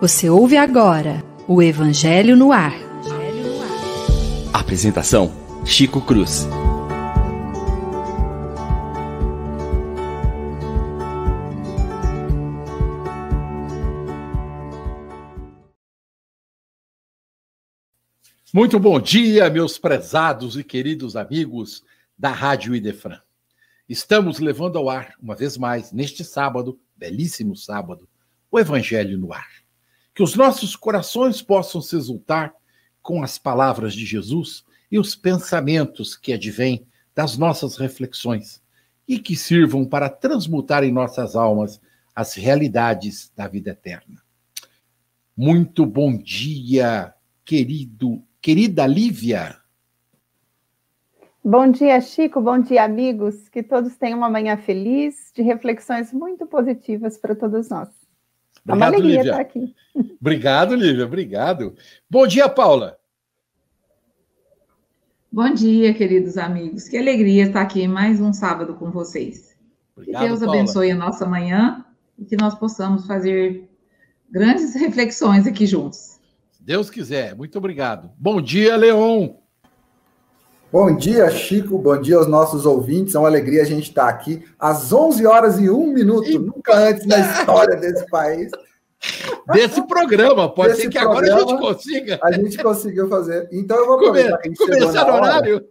Você ouve agora o Evangelho no Ar. Apresentação: Chico Cruz. Muito bom dia, meus prezados e queridos amigos da Rádio Idefran. Estamos levando ao ar, uma vez mais, neste sábado, belíssimo sábado, o Evangelho no ar. Que os nossos corações possam se exultar com as palavras de Jesus e os pensamentos que advêm das nossas reflexões e que sirvam para transmutar em nossas almas as realidades da vida eterna. Muito bom dia, querido Querida Lívia. Bom dia, Chico. Bom dia, amigos. Que todos tenham uma manhã feliz, de reflexões muito positivas para todos nós. Obrigado, é uma alegria Lívia. estar aqui. Obrigado, Lívia. Obrigado. Bom dia, Paula. Bom dia, queridos amigos. Que alegria estar aqui mais um sábado com vocês. Obrigado, que Deus Paula. abençoe a nossa manhã e que nós possamos fazer grandes reflexões aqui juntos. Deus quiser. Muito obrigado. Bom dia, Leon. Bom dia, Chico. Bom dia aos nossos ouvintes. É uma alegria a gente estar aqui às 11 horas e 1 minuto, e... nunca antes na história desse país. Desse programa, pode Desse ser que agora a gente consiga. A gente conseguiu fazer. Então eu vou gente Começar no horário.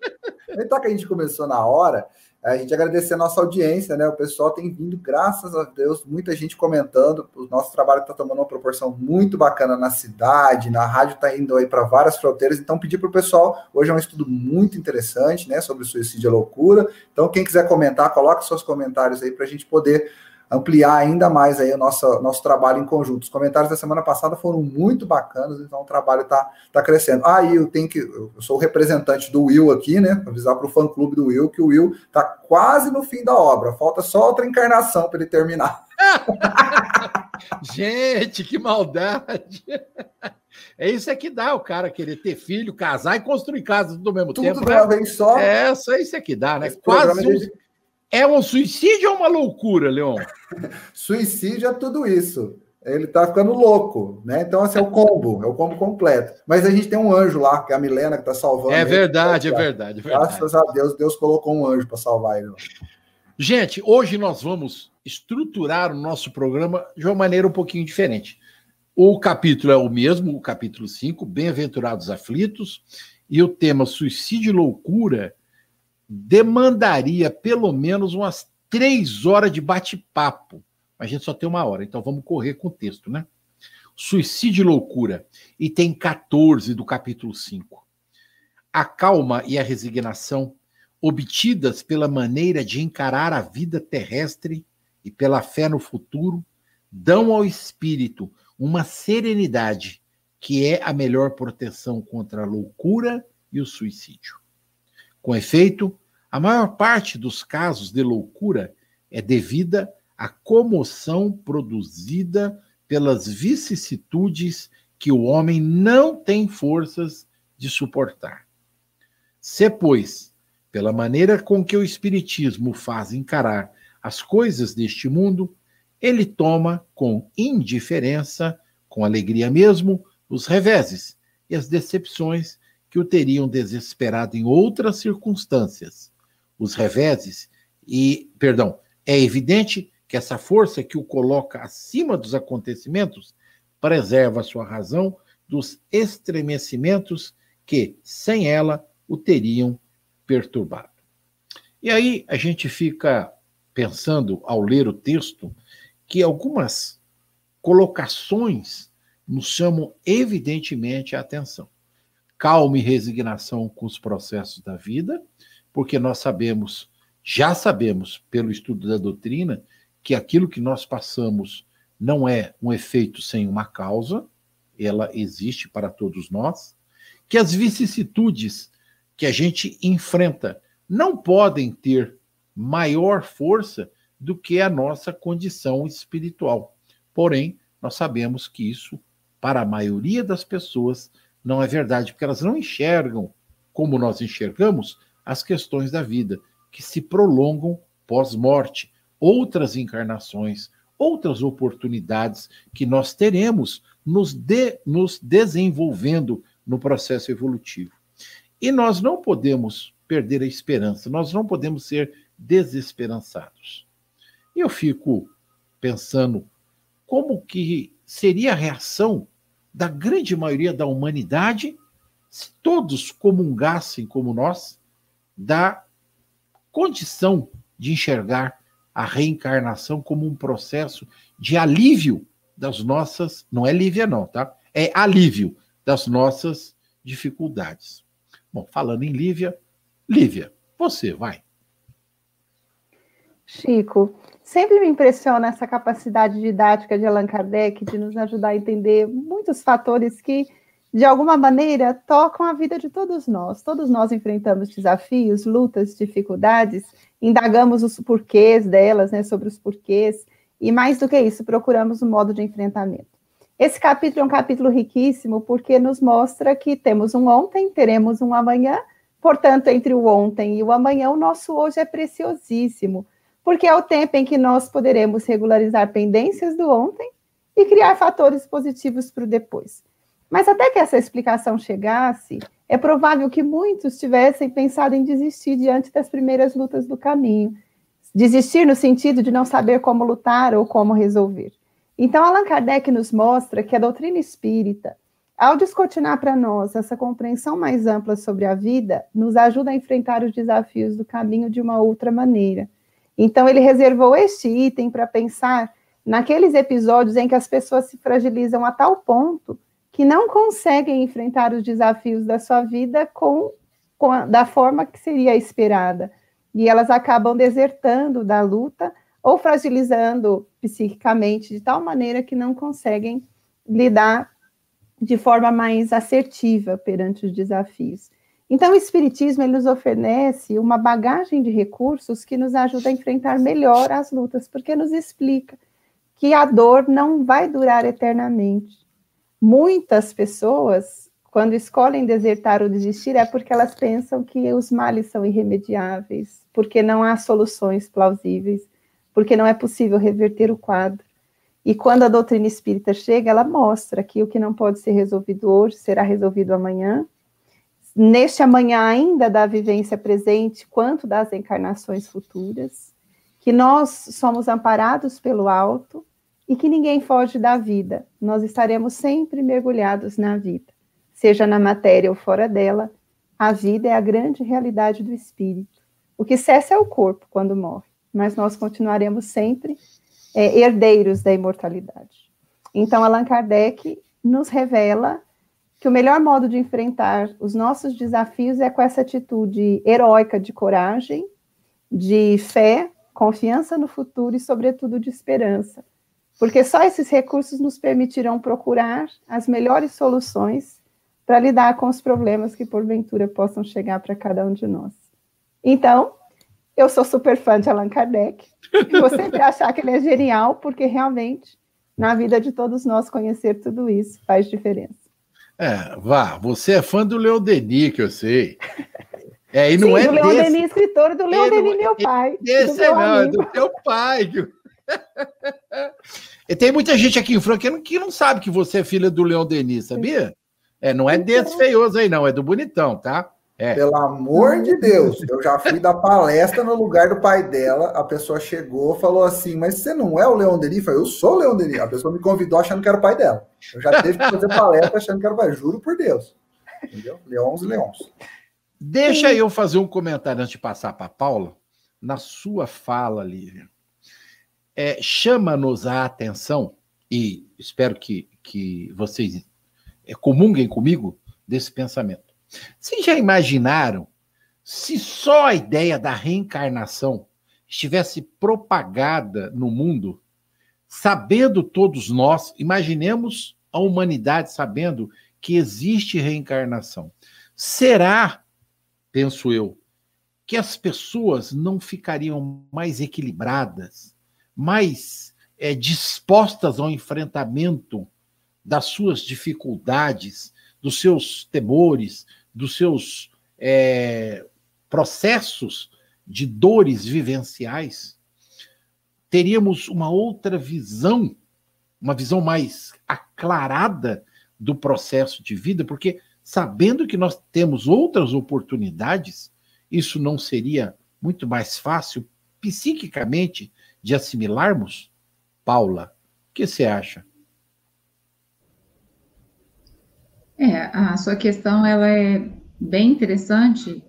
Aproveitar que a gente começou na hora, a gente agradecer a nossa audiência, né? O pessoal tem vindo, graças a Deus, muita gente comentando. O nosso trabalho está tomando uma proporção muito bacana na cidade, na rádio está indo aí para várias fronteiras. Então, pedir para o pessoal, hoje é um estudo muito interessante, né? Sobre suicídio e loucura. Então, quem quiser comentar, coloque seus comentários aí para a gente poder ampliar ainda mais aí o nosso, nosso trabalho em conjunto. Os comentários da semana passada foram muito bacanas, então o trabalho está tá crescendo. Ah, e eu tenho que. Eu sou o representante do Will aqui, né? Avisar para o fã clube do Will que o Will está quase no fim da obra. Falta só outra encarnação para ele terminar. Gente, que maldade! É isso é que dá o cara querer ter filho, casar e construir casa ao mesmo tudo tempo. Tudo uma vez só. É, só isso é que dá, né? Esse Quase um, é um suicídio ou uma loucura, Leon? suicídio é tudo isso. Ele tá ficando louco, né? Então, assim, é o combo, é o combo completo. Mas a gente tem um anjo lá, que é a Milena, que tá salvando. É verdade, ele, é verdade, é verdade. Graças a Deus, Deus colocou um anjo para salvar ele. Gente, hoje nós vamos estruturar o nosso programa de uma maneira um pouquinho diferente. O capítulo é o mesmo, o capítulo 5, Bem-aventurados aflitos, e o tema suicídio e loucura demandaria pelo menos umas três horas de bate-papo. A gente só tem uma hora, então vamos correr com o texto, né? Suicídio e loucura. E tem 14 do capítulo 5. A calma e a resignação, obtidas pela maneira de encarar a vida terrestre e pela fé no futuro, dão ao espírito uma serenidade que é a melhor proteção contra a loucura e o suicídio. Com efeito, a maior parte dos casos de loucura é devida à comoção produzida pelas vicissitudes que o homem não tem forças de suportar. Se, pois, pela maneira com que o Espiritismo faz encarar as coisas deste mundo, ele toma com indiferença, com alegria mesmo, os reveses e as decepções que o teriam desesperado em outras circunstâncias. Os reveses, e, perdão, é evidente que essa força que o coloca acima dos acontecimentos preserva sua razão dos estremecimentos que, sem ela, o teriam perturbado. E aí a gente fica pensando, ao ler o texto, que algumas colocações nos chamam evidentemente a atenção calma e resignação com os processos da vida, porque nós sabemos, já sabemos pelo estudo da doutrina, que aquilo que nós passamos não é um efeito sem uma causa, ela existe para todos nós, que as vicissitudes que a gente enfrenta não podem ter maior força do que a nossa condição espiritual. Porém, nós sabemos que isso, para a maioria das pessoas, não é verdade, porque elas não enxergam como nós enxergamos as questões da vida, que se prolongam pós-morte, outras encarnações, outras oportunidades que nós teremos nos, de, nos desenvolvendo no processo evolutivo. E nós não podemos perder a esperança, nós não podemos ser desesperançados. E eu fico pensando como que seria a reação da grande maioria da humanidade se todos comungassem como nós da condição de enxergar a reencarnação como um processo de alívio das nossas, não é lívia não, tá? É alívio das nossas dificuldades. Bom, falando em Lívia, Lívia, você vai. Chico, sempre me impressiona essa capacidade didática de Allan Kardec de nos ajudar a entender muitos fatores que, de alguma maneira, tocam a vida de todos nós. Todos nós enfrentamos desafios, lutas, dificuldades, indagamos os porquês delas, né, sobre os porquês, e mais do que isso, procuramos um modo de enfrentamento. Esse capítulo é um capítulo riquíssimo porque nos mostra que temos um ontem, teremos um amanhã, portanto, entre o ontem e o amanhã, o nosso hoje é preciosíssimo, porque é o tempo em que nós poderemos regularizar pendências do ontem e criar fatores positivos para o depois. Mas até que essa explicação chegasse, é provável que muitos tivessem pensado em desistir diante das primeiras lutas do caminho. Desistir no sentido de não saber como lutar ou como resolver. Então, Allan Kardec nos mostra que a doutrina espírita, ao descortinar para nós essa compreensão mais ampla sobre a vida, nos ajuda a enfrentar os desafios do caminho de uma outra maneira. Então, ele reservou este item para pensar naqueles episódios em que as pessoas se fragilizam a tal ponto que não conseguem enfrentar os desafios da sua vida com, com a, da forma que seria esperada. E elas acabam desertando da luta ou fragilizando psiquicamente de tal maneira que não conseguem lidar de forma mais assertiva perante os desafios. Então, o Espiritismo ele nos oferece uma bagagem de recursos que nos ajuda a enfrentar melhor as lutas, porque nos explica que a dor não vai durar eternamente. Muitas pessoas, quando escolhem desertar ou desistir, é porque elas pensam que os males são irremediáveis, porque não há soluções plausíveis porque não é possível reverter o quadro. E quando a doutrina espírita chega, ela mostra que o que não pode ser resolvido hoje será resolvido amanhã. Neste amanhã, ainda da vivência presente, quanto das encarnações futuras, que nós somos amparados pelo alto e que ninguém foge da vida. Nós estaremos sempre mergulhados na vida, seja na matéria ou fora dela. A vida é a grande realidade do espírito. O que cessa é o corpo quando morre mas nós continuaremos sempre é, herdeiros da imortalidade. Então, Allan Kardec nos revela que o melhor modo de enfrentar os nossos desafios é com essa atitude heróica de coragem, de fé, confiança no futuro e, sobretudo, de esperança. Porque só esses recursos nos permitirão procurar as melhores soluções para lidar com os problemas que, porventura, possam chegar para cada um de nós. Então, eu sou super fã de Allan Kardec. E vou sempre achar que ele é genial, porque realmente, na vida de todos nós, conhecer tudo isso faz diferença. É, vá, você é fã do Leon Denis, que eu sei. É, e não Sim, é do Leon desse... Denis, escritor do Leon Denis, meu pai. Esse é, não, é do teu pai. e tem muita gente aqui em Franca que não sabe que você é filha do Leon Denis, sabia? É, não é desse então. feioso aí, não, é do bonitão, tá? É. Pelo amor de Deus, eu já fui dar palestra no lugar do pai dela. A pessoa chegou, falou assim: Mas você não é o Leon Denis? Eu falei: Eu sou o Leon Denis. A pessoa me convidou achando que era o pai dela. Eu já teve que fazer palestra achando que era o pai. Juro por Deus. Entendeu? Leões e leões. Deixa eu fazer um comentário antes de passar para a Paula. Na sua fala, Lívia, é, chama-nos a atenção, e espero que, que vocês é, comunguem comigo desse pensamento vocês já imaginaram se só a ideia da reencarnação estivesse propagada no mundo, sabendo todos nós, imaginemos a humanidade sabendo que existe reencarnação. Será, penso eu, que as pessoas não ficariam mais equilibradas, mais é, dispostas ao enfrentamento das suas dificuldades, dos seus temores, dos seus é, processos de dores vivenciais, teríamos uma outra visão, uma visão mais aclarada do processo de vida, porque sabendo que nós temos outras oportunidades, isso não seria muito mais fácil psiquicamente de assimilarmos? Paula, o que você acha? É, a sua questão ela é bem interessante,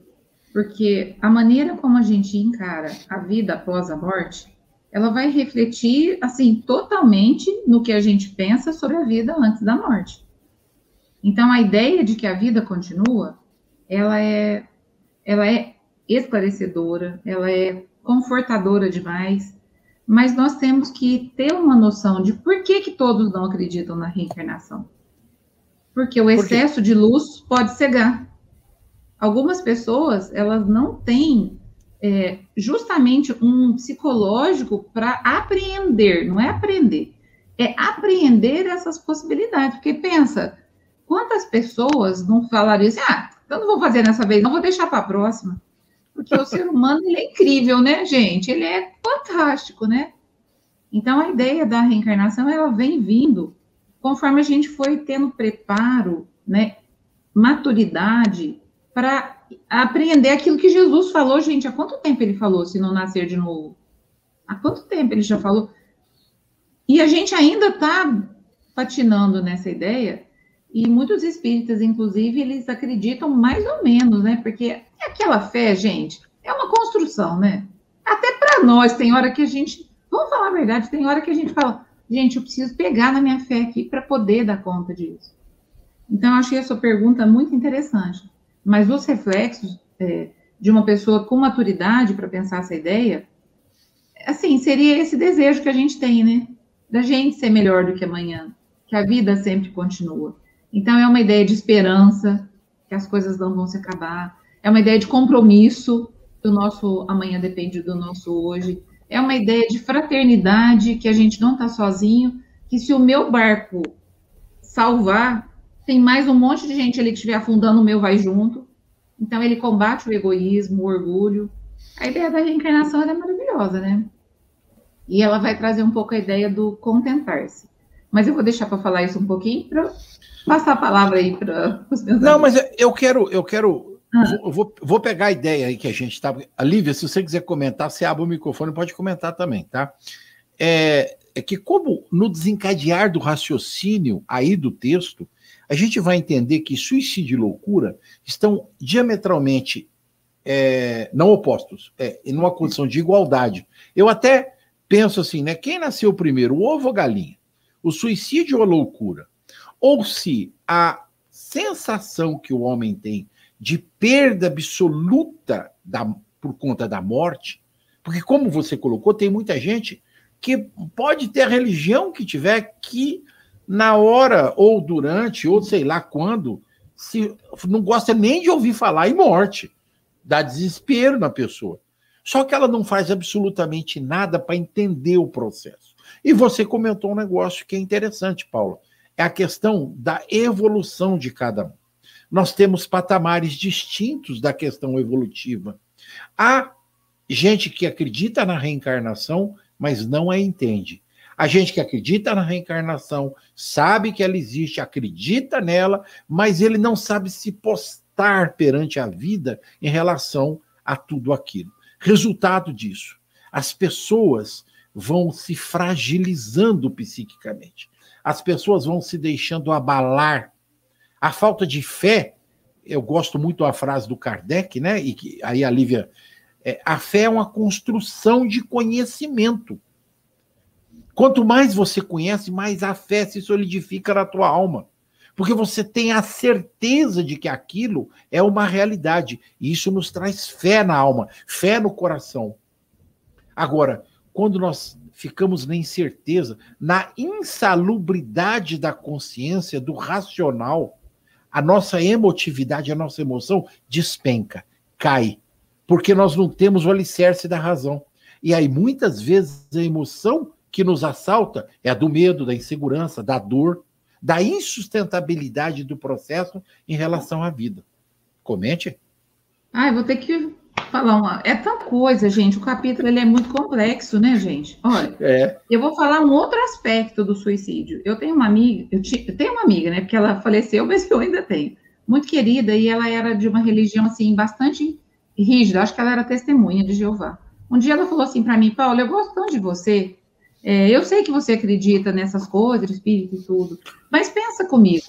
porque a maneira como a gente encara a vida após a morte, ela vai refletir assim totalmente no que a gente pensa sobre a vida antes da morte. Então a ideia de que a vida continua, ela é ela é esclarecedora, ela é confortadora demais, mas nós temos que ter uma noção de por que que todos não acreditam na reencarnação. Porque o excesso de luz pode cegar. Algumas pessoas, elas não têm é, justamente um psicológico para apreender, não é aprender, é apreender essas possibilidades. Porque pensa, quantas pessoas não falariam assim, ah, eu não vou fazer nessa vez, não vou deixar para a próxima. Porque o ser humano, ele é incrível, né, gente? Ele é fantástico, né? Então, a ideia da reencarnação, ela vem vindo conforme a gente foi tendo preparo, né, maturidade para apreender aquilo que Jesus falou, gente. Há quanto tempo ele falou se não nascer de novo? Há quanto tempo ele já falou? E a gente ainda está patinando nessa ideia, e muitos espíritas, inclusive, eles acreditam mais ou menos, né? Porque aquela fé, gente, é uma construção, né? Até para nós, tem hora que a gente, vamos falar a verdade, tem hora que a gente fala, Gente, eu preciso pegar na minha fé aqui para poder dar conta disso. Então, eu achei a sua pergunta muito interessante. Mas os reflexos é, de uma pessoa com maturidade para pensar essa ideia, assim, seria esse desejo que a gente tem, né? Da gente ser melhor do que amanhã, que a vida sempre continua. Então, é uma ideia de esperança, que as coisas não vão se acabar. É uma ideia de compromisso, que o nosso amanhã depende do nosso hoje é uma ideia de fraternidade, que a gente não está sozinho, que se o meu barco salvar, tem mais um monte de gente ali que estiver afundando, o meu vai junto. Então, ele combate o egoísmo, o orgulho. A ideia da reencarnação é maravilhosa, né? E ela vai trazer um pouco a ideia do contentar-se. Mas eu vou deixar para falar isso um pouquinho para passar a palavra aí para os meus Não, amigos. mas eu quero, eu quero ah. Vou, vou, pegar a ideia aí que a gente está. Lívia, se você quiser comentar, você abre o microfone, pode comentar também, tá? É, é, que, como no desencadear do raciocínio aí do texto, a gente vai entender que suicídio e loucura estão diametralmente é, não opostos, é, em uma condição de igualdade. Eu até penso assim, né? Quem nasceu primeiro, o ovo ou a galinha? O suicídio ou a loucura? Ou se a sensação que o homem tem de perda absoluta da, por conta da morte, porque, como você colocou, tem muita gente que pode ter a religião que tiver, que na hora, ou durante, ou sei lá quando, se não gosta nem de ouvir falar em morte. Dá desespero na pessoa. Só que ela não faz absolutamente nada para entender o processo. E você comentou um negócio que é interessante, Paula. É a questão da evolução de cada um nós temos patamares distintos da questão evolutiva. Há gente que acredita na reencarnação, mas não a entende. A gente que acredita na reencarnação, sabe que ela existe, acredita nela, mas ele não sabe se postar perante a vida em relação a tudo aquilo. Resultado disso, as pessoas vão se fragilizando psiquicamente. As pessoas vão se deixando abalar a falta de fé, eu gosto muito da frase do Kardec, né? E que aí a Lívia. É, a fé é uma construção de conhecimento. Quanto mais você conhece, mais a fé se solidifica na tua alma. Porque você tem a certeza de que aquilo é uma realidade. E isso nos traz fé na alma, fé no coração. Agora, quando nós ficamos na incerteza, na insalubridade da consciência, do racional, a nossa emotividade, a nossa emoção despenca, cai, porque nós não temos o alicerce da razão. E aí, muitas vezes, a emoção que nos assalta é a do medo, da insegurança, da dor, da insustentabilidade do processo em relação à vida. Comente. Ah, eu vou ter que falar uma. É tanta coisa, gente. O capítulo ele é muito complexo, né, gente? Olha, é. eu vou falar um outro aspecto do suicídio. Eu tenho uma amiga, eu, te, eu tenho uma amiga, né? Porque ela faleceu, mas eu ainda tenho. Muito querida, e ela era de uma religião, assim, bastante rígida. Acho que ela era testemunha de Jeová. Um dia ela falou assim para mim, Paulo, eu gosto tanto de você. É, eu sei que você acredita nessas coisas, espírito e tudo, mas pensa comigo.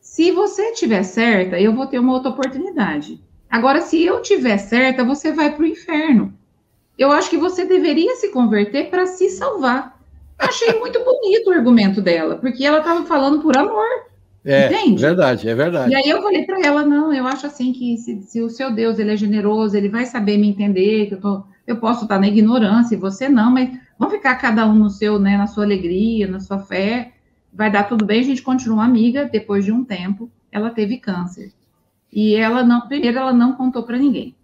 Se você tiver certa, eu vou ter uma outra oportunidade. Agora, se eu tiver certa, você vai para o inferno. Eu acho que você deveria se converter para se salvar. Achei muito bonito o argumento dela, porque ela estava falando por amor. É, entende? verdade, é verdade. E aí eu falei para ela, não, eu acho assim que se, se, o seu Deus ele é generoso, ele vai saber me entender, que eu, tô, eu posso estar na ignorância e você não, mas vamos ficar cada um no seu, né, na sua alegria, na sua fé, vai dar tudo bem, a gente continua amiga, depois de um tempo, ela teve câncer. E ela não, primeiro ela não contou para ninguém.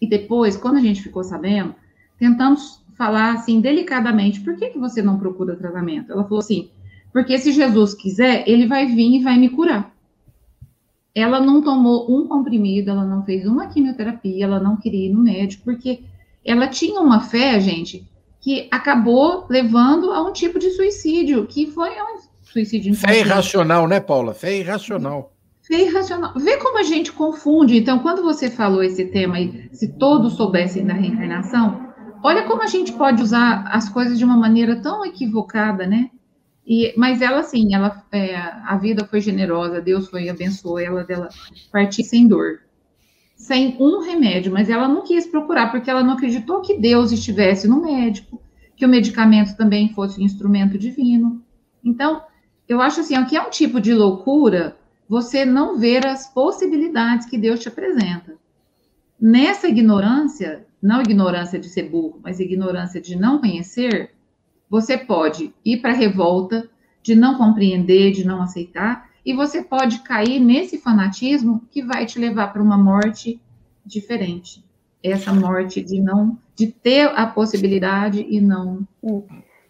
E depois, quando a gente ficou sabendo, tentamos falar assim delicadamente, por que, que você não procura tratamento? Ela falou assim, porque se Jesus quiser, ele vai vir e vai me curar. Ela não tomou um comprimido, ela não fez uma quimioterapia, ela não queria ir no médico, porque ela tinha uma fé, gente, que acabou levando a um tipo de suicídio, que foi um suicídio. Fé irracional, né, Paula? Fé irracional. Fé. Vê como a gente confunde. Então, quando você falou esse tema aí, se todos soubessem da reencarnação, olha como a gente pode usar as coisas de uma maneira tão equivocada, né? E, mas ela, sim, ela, é, a vida foi generosa, Deus foi abençoou ela dela partir sem dor, sem um remédio, mas ela não quis procurar porque ela não acreditou que Deus estivesse no médico, que o medicamento também fosse um instrumento divino. Então, eu acho assim, o que é um tipo de loucura você não ver as possibilidades que Deus te apresenta. Nessa ignorância, não ignorância de ser burro, mas ignorância de não conhecer, você pode ir para a revolta, de não compreender, de não aceitar, e você pode cair nesse fanatismo que vai te levar para uma morte diferente. Essa morte de não, de ter a possibilidade e não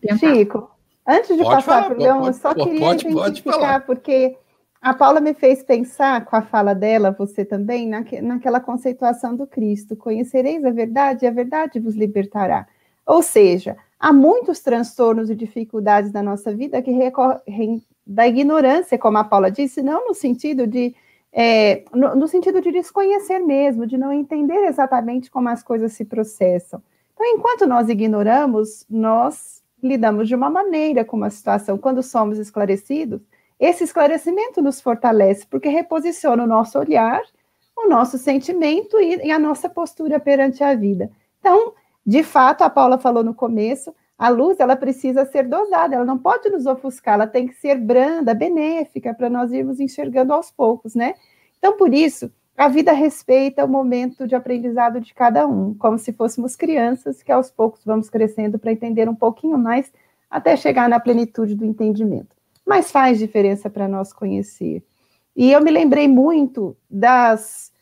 tentar. Chico, antes de pode passar para o Leão, eu só queria pode, identificar, pode porque a Paula me fez pensar com a fala dela, você também, naque, naquela conceituação do Cristo: conhecereis a verdade e a verdade vos libertará. Ou seja, há muitos transtornos e dificuldades na nossa vida que recorrem da ignorância, como a Paula disse, não no sentido de é, no, no, sentido de desconhecer mesmo, de não entender exatamente como as coisas se processam. Então, enquanto nós ignoramos, nós lidamos de uma maneira com uma situação. Quando somos esclarecidos, esse esclarecimento nos fortalece, porque reposiciona o nosso olhar, o nosso sentimento e, e a nossa postura perante a vida. Então, de fato, a Paula falou no começo, a luz ela precisa ser dosada, ela não pode nos ofuscar, ela tem que ser branda, benéfica, para nós irmos enxergando aos poucos, né? Então, por isso, a vida respeita o momento de aprendizado de cada um, como se fôssemos crianças que aos poucos vamos crescendo para entender um pouquinho mais até chegar na plenitude do entendimento mas faz diferença para nós conhecer. E eu me lembrei muito das,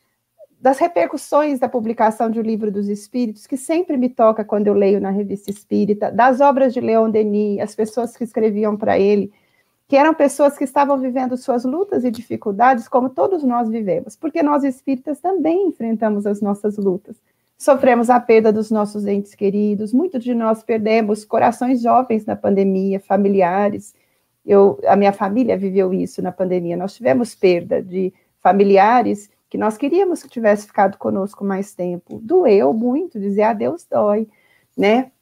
das repercussões da publicação de O Livro dos Espíritos, que sempre me toca quando eu leio na revista espírita, das obras de Leon Denis, as pessoas que escreviam para ele, que eram pessoas que estavam vivendo suas lutas e dificuldades, como todos nós vivemos, porque nós espíritas também enfrentamos as nossas lutas. Sofremos a perda dos nossos entes queridos, muitos de nós perdemos corações jovens na pandemia, familiares, eu, a minha família viveu isso na pandemia. Nós tivemos perda de familiares que nós queríamos que tivesse ficado conosco mais tempo. Doeu muito, dizer adeus dói, né?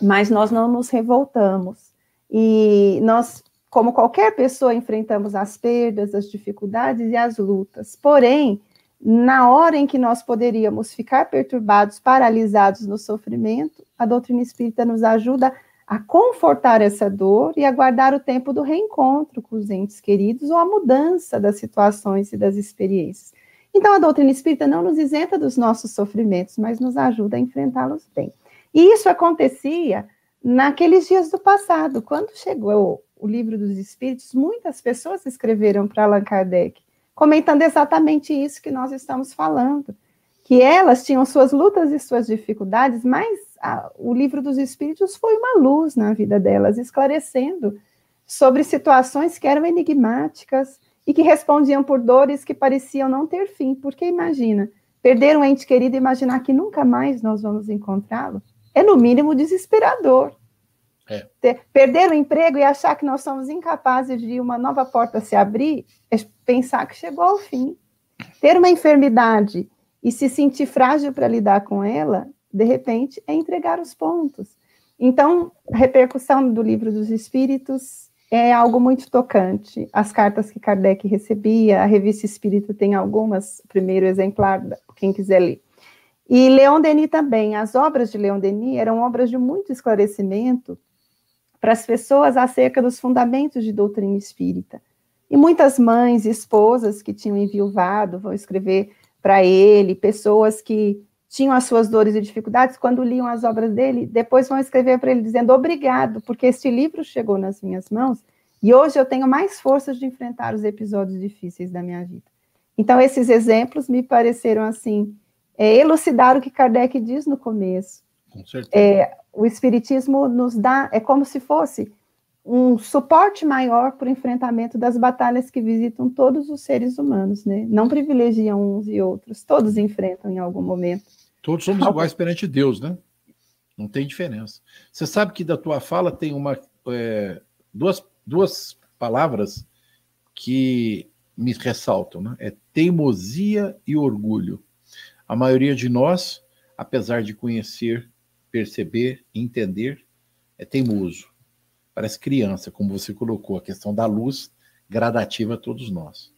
Mas nós não nos revoltamos. E nós, como qualquer pessoa, enfrentamos as perdas, as dificuldades e as lutas. Porém, na hora em que nós poderíamos ficar perturbados, paralisados no sofrimento, a doutrina espírita nos ajuda a a confortar essa dor e aguardar o tempo do reencontro com os entes queridos ou a mudança das situações e das experiências. Então, a doutrina espírita não nos isenta dos nossos sofrimentos, mas nos ajuda a enfrentá-los bem. E isso acontecia naqueles dias do passado. Quando chegou o livro dos Espíritos, muitas pessoas escreveram para Allan Kardec, comentando exatamente isso que nós estamos falando que elas tinham suas lutas e suas dificuldades, mas a, o livro dos Espíritos foi uma luz na vida delas, esclarecendo sobre situações que eram enigmáticas e que respondiam por dores que pareciam não ter fim, porque imagina, perder um ente querido e imaginar que nunca mais nós vamos encontrá-lo, é no mínimo desesperador. É. Ter, perder o emprego e achar que nós somos incapazes de uma nova porta se abrir, é pensar que chegou ao fim. Ter uma enfermidade e se sentir frágil para lidar com ela, de repente, é entregar os pontos. Então, a repercussão do livro dos Espíritos é algo muito tocante. As cartas que Kardec recebia, a revista Espírita tem algumas, primeiro exemplar, quem quiser ler. E Leon Denis também. As obras de Leon Denis eram obras de muito esclarecimento para as pessoas acerca dos fundamentos de doutrina espírita. E muitas mães e esposas que tinham enviuvado vão escrever para ele, pessoas que tinham as suas dores e dificuldades, quando liam as obras dele, depois vão escrever para ele dizendo obrigado, porque este livro chegou nas minhas mãos e hoje eu tenho mais forças de enfrentar os episódios difíceis da minha vida. Então, esses exemplos me pareceram assim, é, elucidar o que Kardec diz no começo. Com certeza. É, o Espiritismo nos dá, é como se fosse um suporte maior para o enfrentamento das batalhas que visitam todos os seres humanos, né? Não privilegiam uns e outros, todos enfrentam em algum momento. Todos somos iguais perante Deus, né? Não tem diferença. Você sabe que da tua fala tem uma é, duas, duas palavras que me ressaltam, né? É teimosia e orgulho. A maioria de nós, apesar de conhecer perceber, entender, é teimoso. Parece criança, como você colocou, a questão da luz gradativa a todos nós.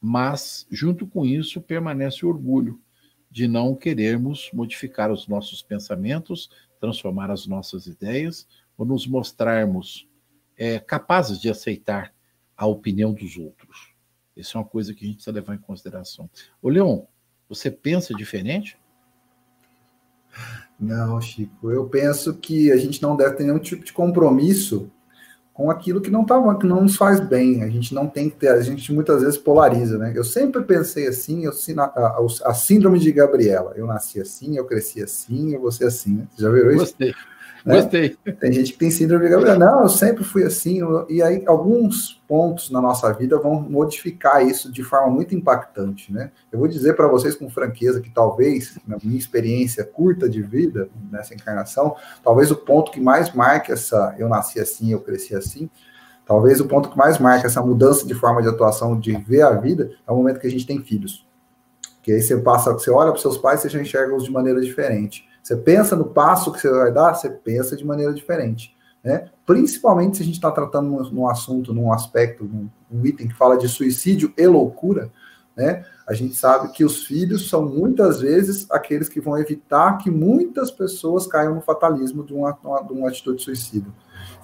Mas, junto com isso, permanece o orgulho de não querermos modificar os nossos pensamentos, transformar as nossas ideias, ou nos mostrarmos é, capazes de aceitar a opinião dos outros. Isso é uma coisa que a gente precisa levar em consideração. Ô, Leon, você pensa diferente? Não, Chico, eu penso que a gente não deve ter nenhum tipo de compromisso com aquilo que não tá, que não nos faz bem. A gente não tem que ter, a gente muitas vezes polariza, né? Eu sempre pensei assim, eu, a, a, a síndrome de Gabriela. Eu nasci assim, eu cresci assim, eu vou ser assim. Né? Já viu isso? Gostei. Né? Gostei. Tem gente que tem síndrome de Gabriel. Não, eu sempre fui assim. E aí, alguns pontos na nossa vida vão modificar isso de forma muito impactante, né? Eu vou dizer para vocês com franqueza que talvez, na minha experiência curta de vida nessa encarnação, talvez o ponto que mais marque essa eu nasci assim, eu cresci assim, talvez o ponto que mais marca essa mudança de forma de atuação, de ver a vida, é o momento que a gente tem filhos. Que aí você passa, você olha para seus pais, você já enxerga-os de maneira diferente. Você pensa no passo que você vai dar, você pensa de maneira diferente. Né? Principalmente se a gente está tratando num, num, assunto, num aspecto, num, num, item que fala de suicídio e loucura, né? A gente sabe que os filhos são muitas vezes aqueles que vão evitar que muitas pessoas caiam no fatalismo de uma, de uma atitude suicida.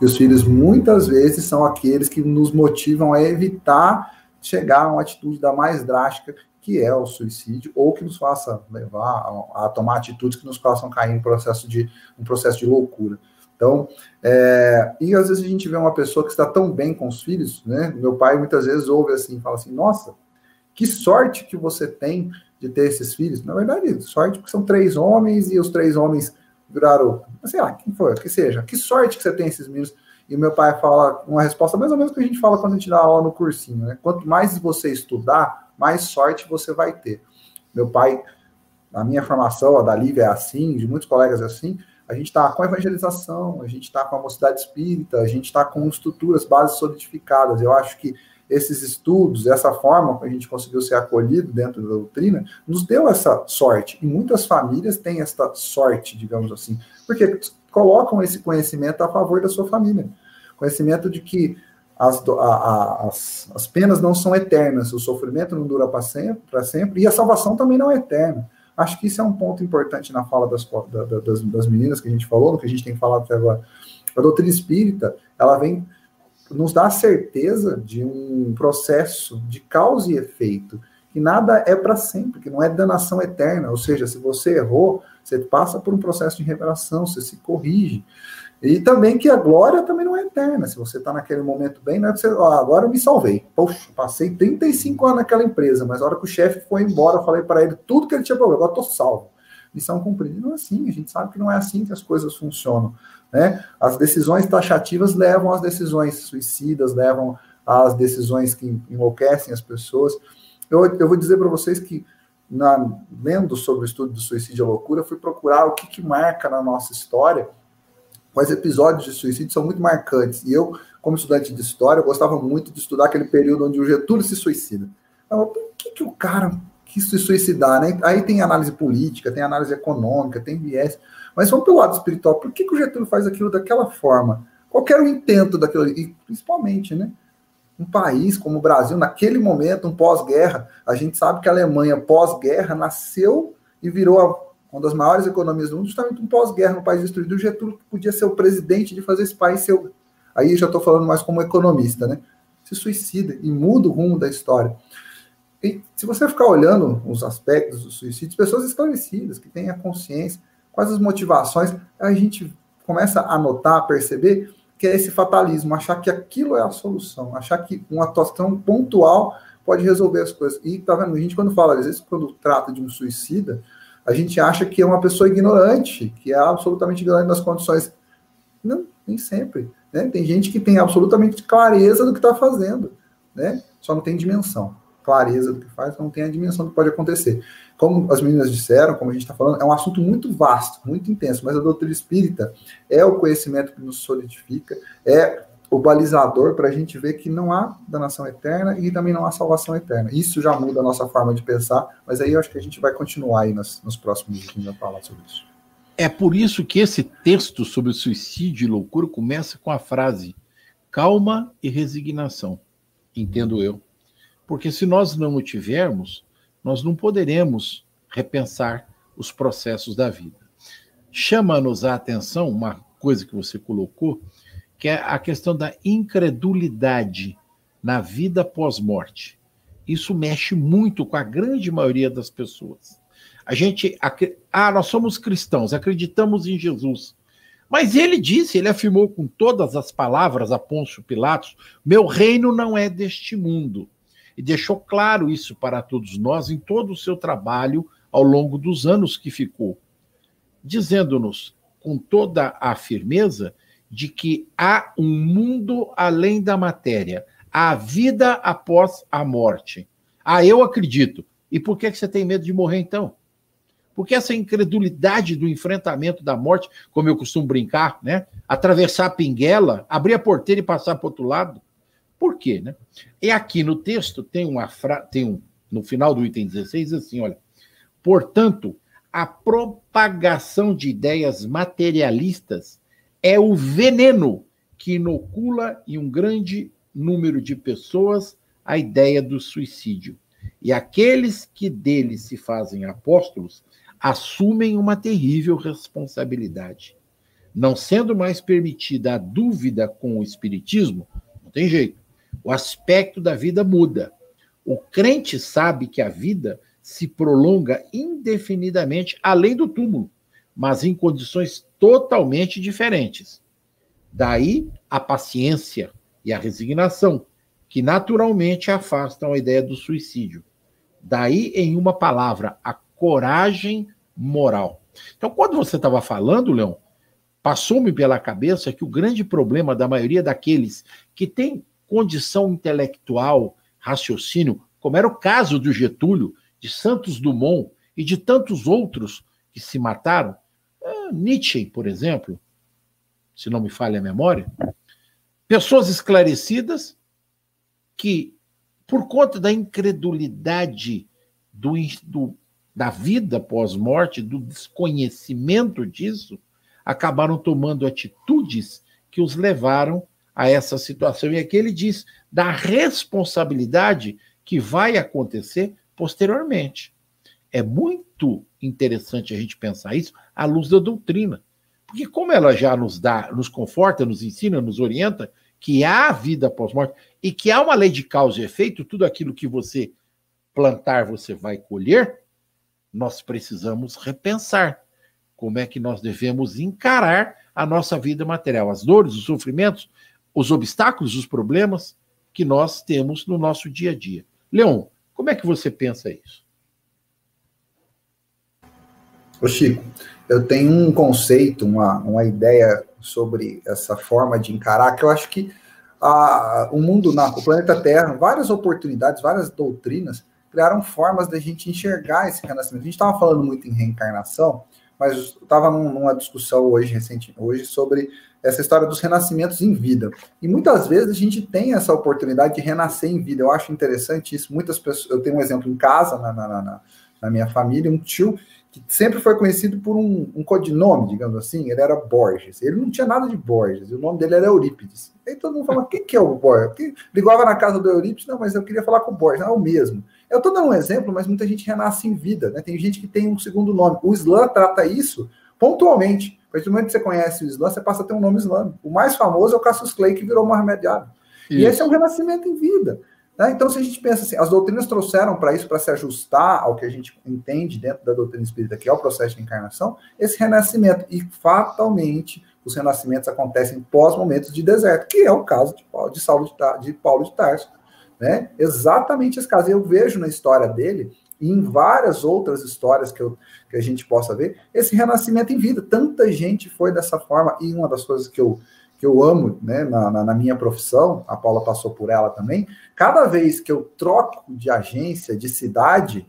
E os filhos muitas vezes são aqueles que nos motivam a evitar chegar a uma atitude da mais drástica que é o suicídio, ou que nos faça levar a, a tomar atitudes que nos façam cair em processo de, um processo de loucura. Então, é, e às vezes a gente vê uma pessoa que está tão bem com os filhos, né? Meu pai muitas vezes ouve assim, fala assim, nossa, que sorte que você tem de ter esses filhos. Na verdade, sorte porque são três homens e os três homens viraram, sei lá, quem foi, que seja, que sorte que você tem esses meninos. E meu pai fala uma resposta mais ou menos que a gente fala quando a gente dá aula no cursinho, né? Quanto mais você estudar, mais sorte você vai ter. Meu pai, na minha formação, a da Lívia é assim, de muitos colegas é assim, a gente está com a evangelização, a gente está com a mocidade espírita, a gente está com estruturas, bases solidificadas. Eu acho que esses estudos, essa forma que a gente conseguiu ser acolhido dentro da doutrina, nos deu essa sorte. E muitas famílias têm essa sorte, digamos assim, porque colocam esse conhecimento a favor da sua família. Conhecimento de que as, a, a, as, as penas não são eternas, o sofrimento não dura para sempre, sempre, e a salvação também não é eterna. Acho que isso é um ponto importante na fala das, da, das, das meninas que a gente falou, no que a gente tem falado até agora. A doutrina espírita, ela vem nos dar a certeza de um processo de causa e efeito, que nada é para sempre, que não é danação eterna, ou seja, se você errou, você passa por um processo de revelação, você se corrige. E também que a glória também não é eterna. Se você está naquele momento bem, não é você, agora eu me salvei. Poxa, passei 35 anos naquela empresa, mas a hora que o chefe foi embora, eu falei para ele tudo que ele tinha problema, agora estou salvo. Missão cumprida. Não é assim, a gente sabe que não é assim que as coisas funcionam. Né? As decisões taxativas levam às decisões suicidas, levam às decisões que enlouquecem as pessoas. Eu, eu vou dizer para vocês que na, lendo sobre o estudo do suicídio e loucura, fui procurar o que, que marca na nossa história, quais episódios de suicídio são muito marcantes. E eu, como estudante de história, eu gostava muito de estudar aquele período onde o Getúlio se suicida. Então, por que, que o cara quis se suicidar? Né? Aí tem análise política, tem análise econômica, tem viés. Mas vamos pelo lado espiritual. Por que, que o Getúlio faz aquilo daquela forma? Qual era o intento daquilo? E principalmente, né? Um país como o Brasil, naquele momento, um pós-guerra, a gente sabe que a Alemanha, pós-guerra, nasceu e virou uma das maiores economias do mundo, justamente um pós-guerra, um país destruído. O Getúlio podia ser o presidente de fazer esse país ser. Aí já estou falando mais como economista, né? Se suicida e muda o rumo da história. E se você ficar olhando os aspectos do suicídio, pessoas esclarecidas, que têm a consciência, quais as motivações, a gente começa a notar, a perceber que é esse fatalismo, achar que aquilo é a solução, achar que uma atuação pontual pode resolver as coisas. E tá vendo, a gente quando fala, às vezes quando trata de um suicida, a gente acha que é uma pessoa ignorante, que é absolutamente ignorante das condições. Não, nem sempre. Né? Tem gente que tem absolutamente clareza do que está fazendo, né? só não tem dimensão clareza do que faz, não tem a dimensão do que pode acontecer. Como as meninas disseram, como a gente está falando, é um assunto muito vasto, muito intenso, mas a doutrina espírita é o conhecimento que nos solidifica, é o balizador para a gente ver que não há danação eterna e também não há salvação eterna. Isso já muda a nossa forma de pensar, mas aí eu acho que a gente vai continuar aí nos, nos próximos dias a falar sobre isso. É por isso que esse texto sobre suicídio e loucura começa com a frase calma e resignação, entendo eu. Porque se nós não o tivermos, nós não poderemos repensar os processos da vida. Chama-nos a atenção uma coisa que você colocou, que é a questão da incredulidade na vida pós-morte. Isso mexe muito com a grande maioria das pessoas. A gente, ah, nós somos cristãos, acreditamos em Jesus. Mas ele disse, ele afirmou com todas as palavras a Pôncio Pilatos: meu reino não é deste mundo e deixou claro isso para todos nós em todo o seu trabalho ao longo dos anos que ficou, dizendo-nos com toda a firmeza de que há um mundo além da matéria, há vida após a morte. Ah, eu acredito. E por que você tem medo de morrer então? Porque essa incredulidade do enfrentamento da morte, como eu costumo brincar, né? Atravessar a pinguela, abrir a porteira e passar para o outro lado, por quê? Né? E aqui no texto tem uma frase, tem um, no final do item 16, assim, olha, portanto, a propagação de ideias materialistas é o veneno que inocula em um grande número de pessoas a ideia do suicídio. E aqueles que dele se fazem apóstolos assumem uma terrível responsabilidade. Não sendo mais permitida a dúvida com o espiritismo, não tem jeito o aspecto da vida muda. O crente sabe que a vida se prolonga indefinidamente além do túmulo, mas em condições totalmente diferentes. Daí a paciência e a resignação, que naturalmente afastam a ideia do suicídio. Daí, em uma palavra, a coragem moral. Então, quando você estava falando, Leão, passou-me pela cabeça que o grande problema da maioria daqueles que têm condição intelectual, raciocínio, como era o caso do Getúlio, de Santos Dumont e de tantos outros que se mataram. Nietzsche, por exemplo, se não me falha a memória. Pessoas esclarecidas que, por conta da incredulidade do, do da vida pós-morte, do desconhecimento disso, acabaram tomando atitudes que os levaram a essa situação. E aqui ele diz da responsabilidade que vai acontecer posteriormente. É muito interessante a gente pensar isso à luz da doutrina. Porque como ela já nos dá, nos conforta, nos ensina, nos orienta que há vida pós-morte e que há uma lei de causa e efeito, tudo aquilo que você plantar, você vai colher, nós precisamos repensar como é que nós devemos encarar a nossa vida material, as dores, os sofrimentos, os obstáculos, os problemas que nós temos no nosso dia a dia. Leon, como é que você pensa isso? Ô Chico, eu tenho um conceito, uma, uma ideia sobre essa forma de encarar, que eu acho que a, o mundo, na, o planeta Terra, várias oportunidades, várias doutrinas criaram formas da gente enxergar esse renascimento. A gente estava falando muito em reencarnação, mas estava numa discussão hoje recente, hoje sobre essa história dos renascimentos em vida. E muitas vezes a gente tem essa oportunidade de renascer em vida. Eu acho interessante isso. Muitas pessoas, eu tenho um exemplo em casa, na, na, na, na minha família, um tio que sempre foi conhecido por um, um, codinome, digamos assim, ele era Borges. Ele não tinha nada de Borges, o nome dele era Eurípides. Aí todo mundo fala, quem que é o Borges? Ligava na casa do Eurípides, não, mas eu queria falar com o Borges, não, é o mesmo. Eu estou dando um exemplo, mas muita gente renasce em vida, né? Tem gente que tem um segundo nome. O Islã trata isso pontualmente. A partir do momento que você conhece o Islã, você passa a ter um nome islâmico. O mais famoso é o Cassius Clay, que virou Mohamed Ali. E esse é um renascimento em vida. Né? Então, se a gente pensa assim, as doutrinas trouxeram para isso, para se ajustar ao que a gente entende dentro da doutrina espírita, que é o processo de encarnação, esse renascimento. E fatalmente, os renascimentos acontecem pós momentos de deserto, que é o caso de Paulo de, Saulo de, de Paulo de Tarso. Né? Exatamente esse caso. Eu vejo na história dele, e em várias outras histórias que, eu, que a gente possa ver, esse renascimento em vida. Tanta gente foi dessa forma, e uma das coisas que eu que eu amo né, na, na, na, minha profissão, a Paula passou por ela também, cada vez que eu troco de agência, de cidade,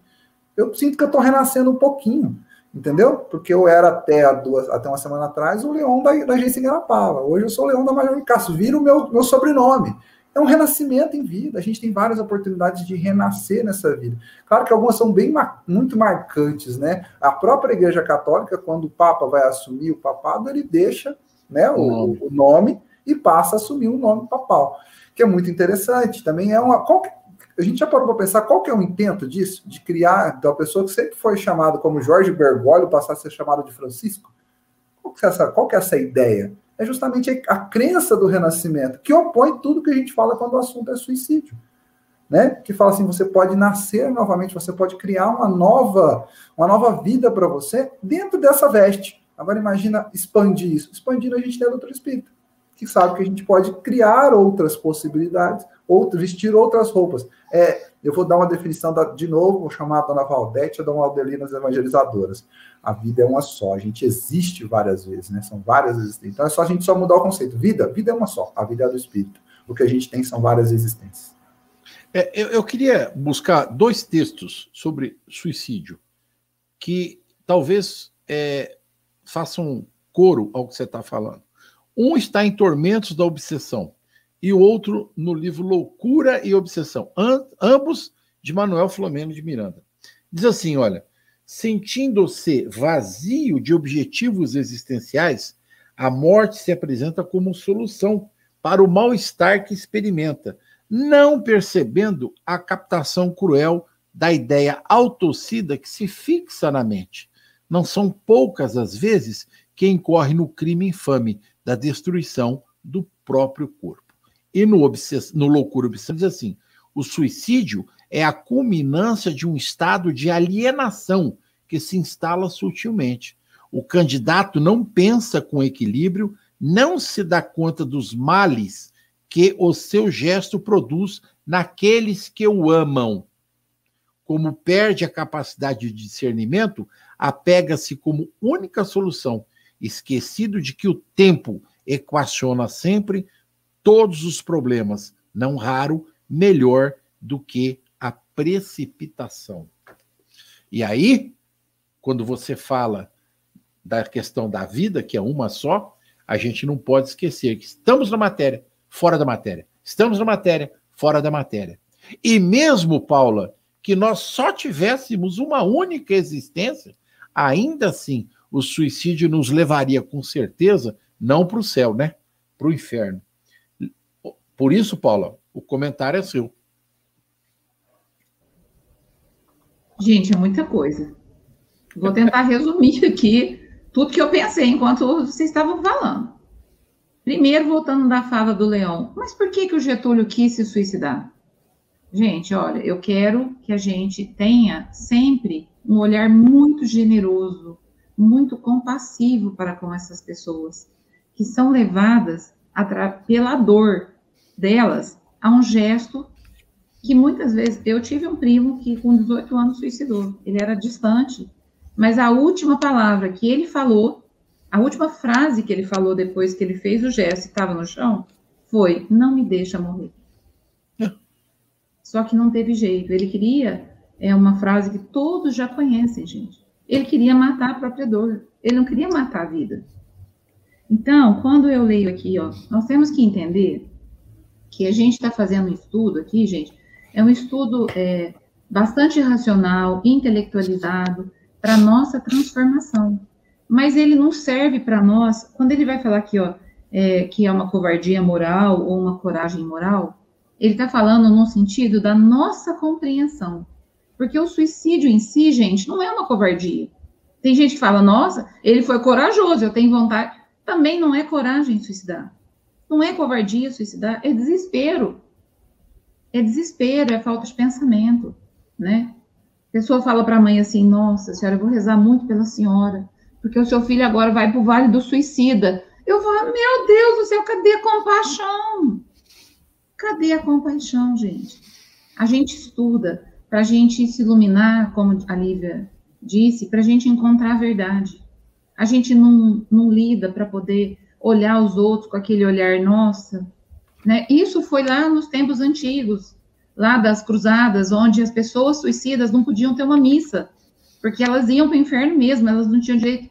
eu sinto que eu estou renascendo um pouquinho, entendeu? Porque eu era até, duas, até uma semana atrás o leão da, da agência Garapava, hoje eu sou o leão da Major Castro, vira o meu, meu sobrenome. É um renascimento em vida, a gente tem várias oportunidades de renascer nessa vida. Claro que algumas são bem muito marcantes, né? A própria Igreja Católica, quando o Papa vai assumir o papado, ele deixa né, o, o, nome e passa a assumir o nome papal, que é muito interessante. Também é uma. Qual, a gente já parou para pensar qual que é o intento disso, de criar da pessoa que sempre foi chamada como Jorge Bergoglio passar a ser chamado de Francisco? Qual que é essa, qual que é essa ideia? É justamente a crença do renascimento, que opõe tudo que a gente fala quando o assunto é suicídio. Né? Que fala assim, você pode nascer novamente, você pode criar uma nova, uma nova vida para você dentro dessa veste. Agora imagina expandir isso. Expandindo a gente tem a doutora espírita, que sabe que a gente pode criar outras possibilidades, outro, vestir outras roupas. É, eu vou dar uma definição da, de novo, vou chamar a dona Valdete e a dona Aldelinas Evangelizadoras. A vida é uma só, a gente existe várias vezes, né? São várias existências. Então é só a gente só mudar o conceito. Vida, vida é uma só, a vida é do espírito. O que a gente tem são várias existências. É, eu, eu queria buscar dois textos sobre suicídio que talvez é, façam coro ao que você está falando. Um está em Tormentos da Obsessão e o outro no livro Loucura e Obsessão, ambos de Manuel Flamengo de Miranda. Diz assim: olha, sentindo-se vazio de objetivos existenciais, a morte se apresenta como solução para o mal-estar que experimenta, não percebendo a captação cruel da ideia autocida que se fixa na mente não são poucas as vezes que incorre no crime infame da destruição do próprio corpo. E no, obsess... no Loucura Obsessiva diz assim: o suicídio é a culminância de um estado de alienação que se instala sutilmente. O candidato não pensa com equilíbrio, não se dá conta dos males que o seu gesto produz naqueles que o amam. Como perde a capacidade de discernimento, apega-se como única solução, esquecido de que o tempo equaciona sempre todos os problemas, não raro melhor do que a precipitação. E aí, quando você fala da questão da vida, que é uma só, a gente não pode esquecer que estamos na matéria, fora da matéria. Estamos na matéria, fora da matéria. E mesmo, Paula, que nós só tivéssemos uma única existência, ainda assim, o suicídio nos levaria com certeza não para o céu, né? Para o inferno. Por isso, Paula, o comentário é seu. Gente, é muita coisa. Vou tentar resumir aqui tudo que eu pensei enquanto vocês estavam falando. Primeiro, voltando da fala do Leão, mas por que, que o Getúlio quis se suicidar? Gente, olha, eu quero que a gente tenha sempre um olhar muito generoso, muito compassivo para com essas pessoas, que são levadas pela dor delas a um gesto que muitas vezes eu tive um primo que com 18 anos suicidou. Ele era distante, mas a última palavra que ele falou, a última frase que ele falou depois que ele fez o gesto e estava no chão, foi: "Não me deixa morrer". Só que não teve jeito. Ele queria é uma frase que todos já conhecem, gente. Ele queria matar a própria dor. Ele não queria matar a vida. Então, quando eu leio aqui, ó, nós temos que entender que a gente está fazendo um estudo aqui, gente, é um estudo é, bastante racional, intelectualizado, para nossa transformação. Mas ele não serve para nós, quando ele vai falar aqui, ó, é, que é uma covardia moral ou uma coragem moral, ele está falando no sentido da nossa compreensão. Porque o suicídio em si, gente, não é uma covardia. Tem gente que fala, nossa, ele foi corajoso, eu tenho vontade. Também não é coragem suicidar. Não é covardia suicidar, é desespero. É desespero, é falta de pensamento, né? A pessoa fala para a mãe assim: Nossa, senhora, eu vou rezar muito pela senhora, porque o seu filho agora vai para o vale do suicida. Eu falo: Meu Deus do céu, cadê a compaixão? Cadê a compaixão, gente? A gente estuda para a gente se iluminar, como a Lívia disse, para a gente encontrar a verdade. A gente não, não lida para poder olhar os outros com aquele olhar, nossa. Né? Isso foi lá nos tempos antigos, lá das cruzadas, onde as pessoas suicidas não podiam ter uma missa, porque elas iam para o inferno mesmo, elas não tinham jeito.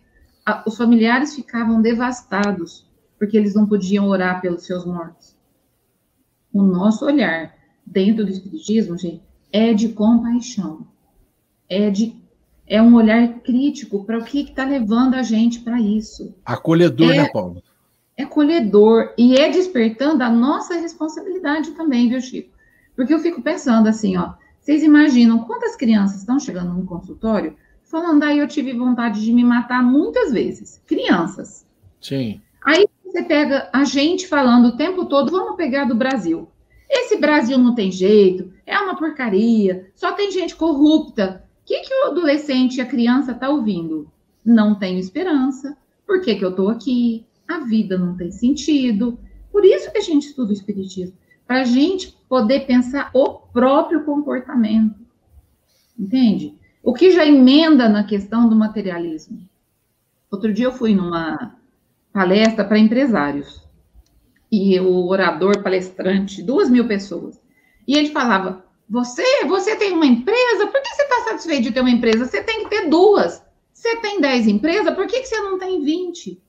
Os familiares ficavam devastados, porque eles não podiam orar pelos seus mortos. O nosso olhar dentro do Espiritismo, gente, é de compaixão, é de é um olhar crítico para o que está levando a gente para isso. Acolhedor, né, é, né, Paulo? É acolhedor e é despertando a nossa responsabilidade também, viu, Chico? Porque eu fico pensando assim, ó, vocês imaginam quantas crianças estão chegando no consultório falando, aí eu tive vontade de me matar muitas vezes. Crianças. Sim. Aí você pega a gente falando o tempo todo, vamos pegar do Brasil. Esse Brasil não tem jeito, é uma porcaria, só tem gente corrupta. O que, que o adolescente e a criança está ouvindo? Não tenho esperança. Por que, que eu estou aqui? A vida não tem sentido. Por isso que a gente estuda o Espiritismo. Para a gente poder pensar o próprio comportamento. Entende? O que já emenda na questão do materialismo. Outro dia eu fui numa palestra para empresários. E o orador palestrante, duas mil pessoas. E ele falava: você, você tem uma empresa, por que você está satisfeito de ter uma empresa? Você tem que ter duas. Você tem 10 empresas, por que, que você não tem 20?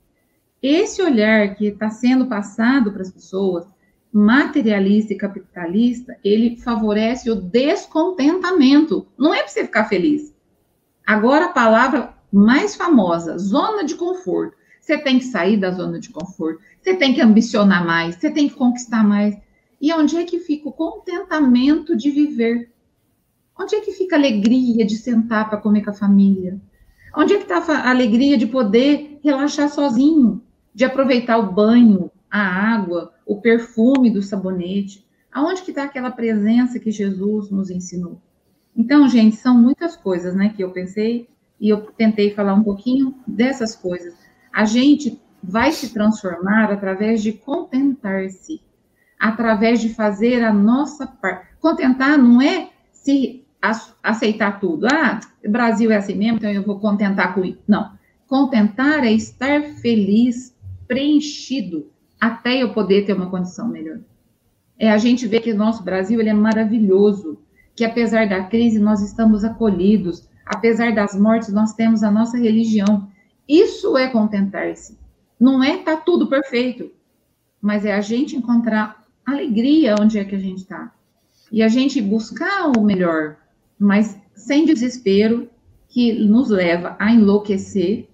Esse olhar que está sendo passado para as pessoas, materialista e capitalista, ele favorece o descontentamento. Não é para você ficar feliz. Agora, a palavra mais famosa, zona de conforto. Você tem que sair da zona de conforto, você tem que ambicionar mais, você tem que conquistar mais. E onde é que fica o contentamento de viver? Onde é que fica a alegria de sentar para comer com a família? Onde é que está a alegria de poder relaxar sozinho, de aproveitar o banho, a água, o perfume do sabonete? Aonde que está aquela presença que Jesus nos ensinou? Então, gente, são muitas coisas, né, que eu pensei e eu tentei falar um pouquinho dessas coisas. A gente vai se transformar através de contentar-se através de fazer a nossa parte. Contentar não é se aceitar tudo. Ah, Brasil é assim mesmo, então eu vou contentar com isso. Não. Contentar é estar feliz, preenchido, até eu poder ter uma condição melhor. É a gente ver que o nosso Brasil ele é maravilhoso, que apesar da crise nós estamos acolhidos, apesar das mortes nós temos a nossa religião. Isso é contentar-se. Não é estar tá tudo perfeito, mas é a gente encontrar alegria onde é que a gente está. E a gente buscar o melhor, mas sem desespero, que nos leva a enlouquecer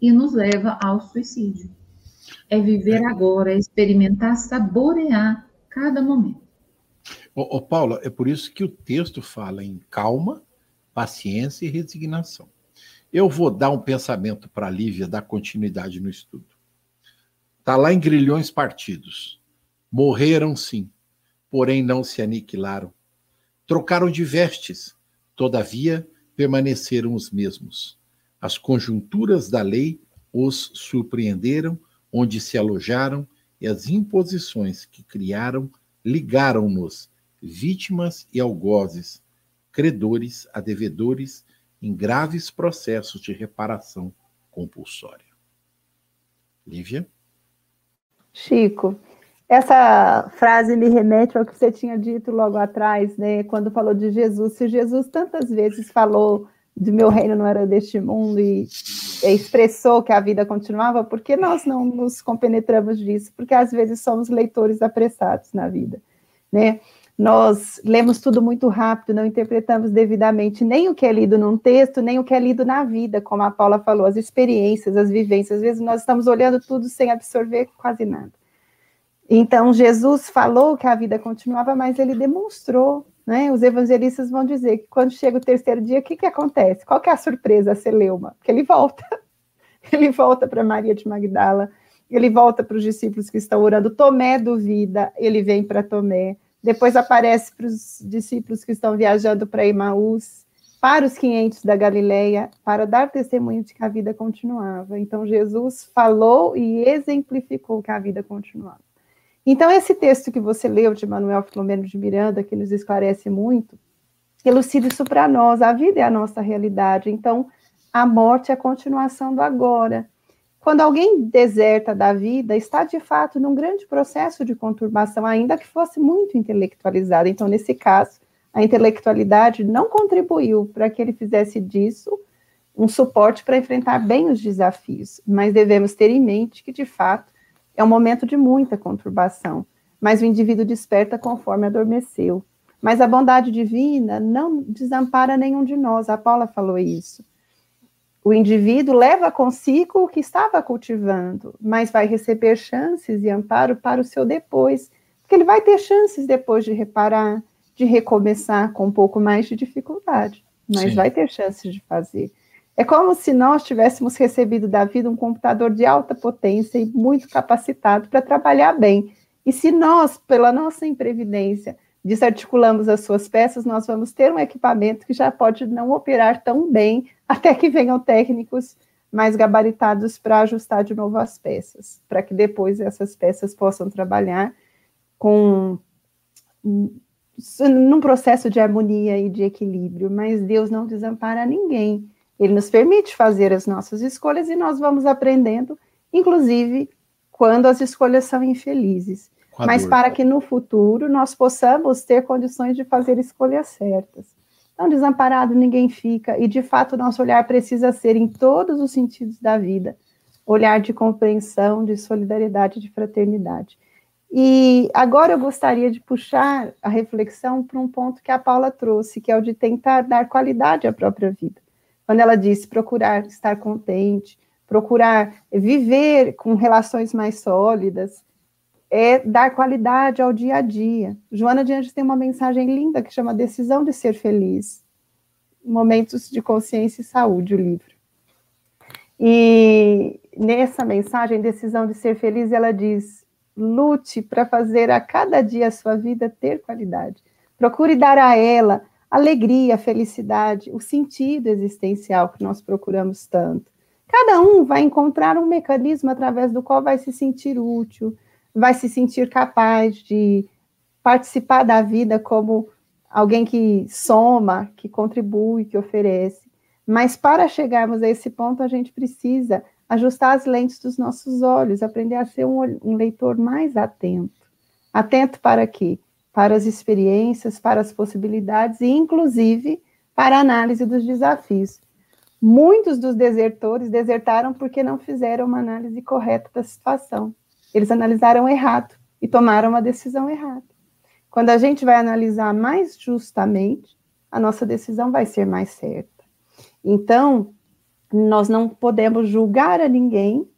e nos leva ao suicídio. É viver agora, é experimentar, saborear cada momento. Ô, ô, Paula, é por isso que o texto fala em calma, paciência e resignação. Eu vou dar um pensamento para a Lívia dar continuidade no estudo. Está lá em Grilhões Partidos. Morreram sim, porém não se aniquilaram. Trocaram de vestes, todavia permaneceram os mesmos. As conjunturas da lei os surpreenderam onde se alojaram e as imposições que criaram ligaram-nos, vítimas e algozes, credores a devedores em graves processos de reparação compulsória. Lívia? Chico, Essa frase me remete ao que você tinha dito logo atrás, né? Quando falou de Jesus. Se Jesus tantas vezes falou de meu reino não era deste mundo e expressou que a vida continuava, por que nós não nos compenetramos disso? Porque às vezes somos leitores apressados na vida, né? Nós lemos tudo muito rápido, não interpretamos devidamente nem o que é lido num texto, nem o que é lido na vida, como a Paula falou, as experiências, as vivências. Às vezes nós estamos olhando tudo sem absorver quase nada. Então, Jesus falou que a vida continuava, mas ele demonstrou né? Os evangelistas vão dizer que quando chega o terceiro dia, o que, que acontece? Qual que é a surpresa a Celeuma? Que ele volta. Ele volta para Maria de Magdala, ele volta para os discípulos que estão orando. Tomé duvida, ele vem para Tomé. Depois aparece para os discípulos que estão viajando para Emaús, para os 500 da Galileia, para dar testemunho de que a vida continuava. Então, Jesus falou e exemplificou que a vida continuava. Então, esse texto que você leu de Manuel Filomeno de Miranda, que nos esclarece muito, elucida isso para nós. A vida é a nossa realidade. Então, a morte é a continuação do agora. Quando alguém deserta da vida, está de fato num grande processo de conturbação, ainda que fosse muito intelectualizado. Então, nesse caso, a intelectualidade não contribuiu para que ele fizesse disso um suporte para enfrentar bem os desafios, mas devemos ter em mente que, de fato, é um momento de muita conturbação, mas o indivíduo desperta conforme adormeceu. Mas a bondade divina não desampara nenhum de nós, a Paula falou isso. O indivíduo leva consigo o que estava cultivando, mas vai receber chances e amparo para o seu depois, porque ele vai ter chances depois de reparar, de recomeçar com um pouco mais de dificuldade, mas Sim. vai ter chances de fazer. É como se nós tivéssemos recebido da vida um computador de alta potência e muito capacitado para trabalhar bem. E se nós, pela nossa imprevidência, desarticulamos as suas peças, nós vamos ter um equipamento que já pode não operar tão bem até que venham técnicos mais gabaritados para ajustar de novo as peças, para que depois essas peças possam trabalhar com num processo de harmonia e de equilíbrio, mas Deus não desampara ninguém. Ele nos permite fazer as nossas escolhas e nós vamos aprendendo, inclusive quando as escolhas são infelizes. Mas para que no futuro nós possamos ter condições de fazer escolhas certas. Então, desamparado ninguém fica, e de fato nosso olhar precisa ser em todos os sentidos da vida olhar de compreensão, de solidariedade, de fraternidade. E agora eu gostaria de puxar a reflexão para um ponto que a Paula trouxe, que é o de tentar dar qualidade à própria vida quando ela disse procurar estar contente, procurar viver com relações mais sólidas, é dar qualidade ao dia a dia. Joana de Anjos tem uma mensagem linda que chama Decisão de Ser Feliz. Momentos de Consciência e Saúde, o livro. E nessa mensagem, Decisão de Ser Feliz, ela diz: lute para fazer a cada dia a sua vida ter qualidade. Procure dar a ela alegria, felicidade, o sentido existencial que nós procuramos tanto. Cada um vai encontrar um mecanismo através do qual vai se sentir útil, vai se sentir capaz de participar da vida como alguém que soma, que contribui, que oferece. Mas para chegarmos a esse ponto, a gente precisa ajustar as lentes dos nossos olhos, aprender a ser um, um leitor mais atento. Atento para quê? para as experiências, para as possibilidades e, inclusive, para a análise dos desafios. Muitos dos desertores desertaram porque não fizeram uma análise correta da situação. Eles analisaram errado e tomaram uma decisão errada. Quando a gente vai analisar mais justamente, a nossa decisão vai ser mais certa. Então, nós não podemos julgar a ninguém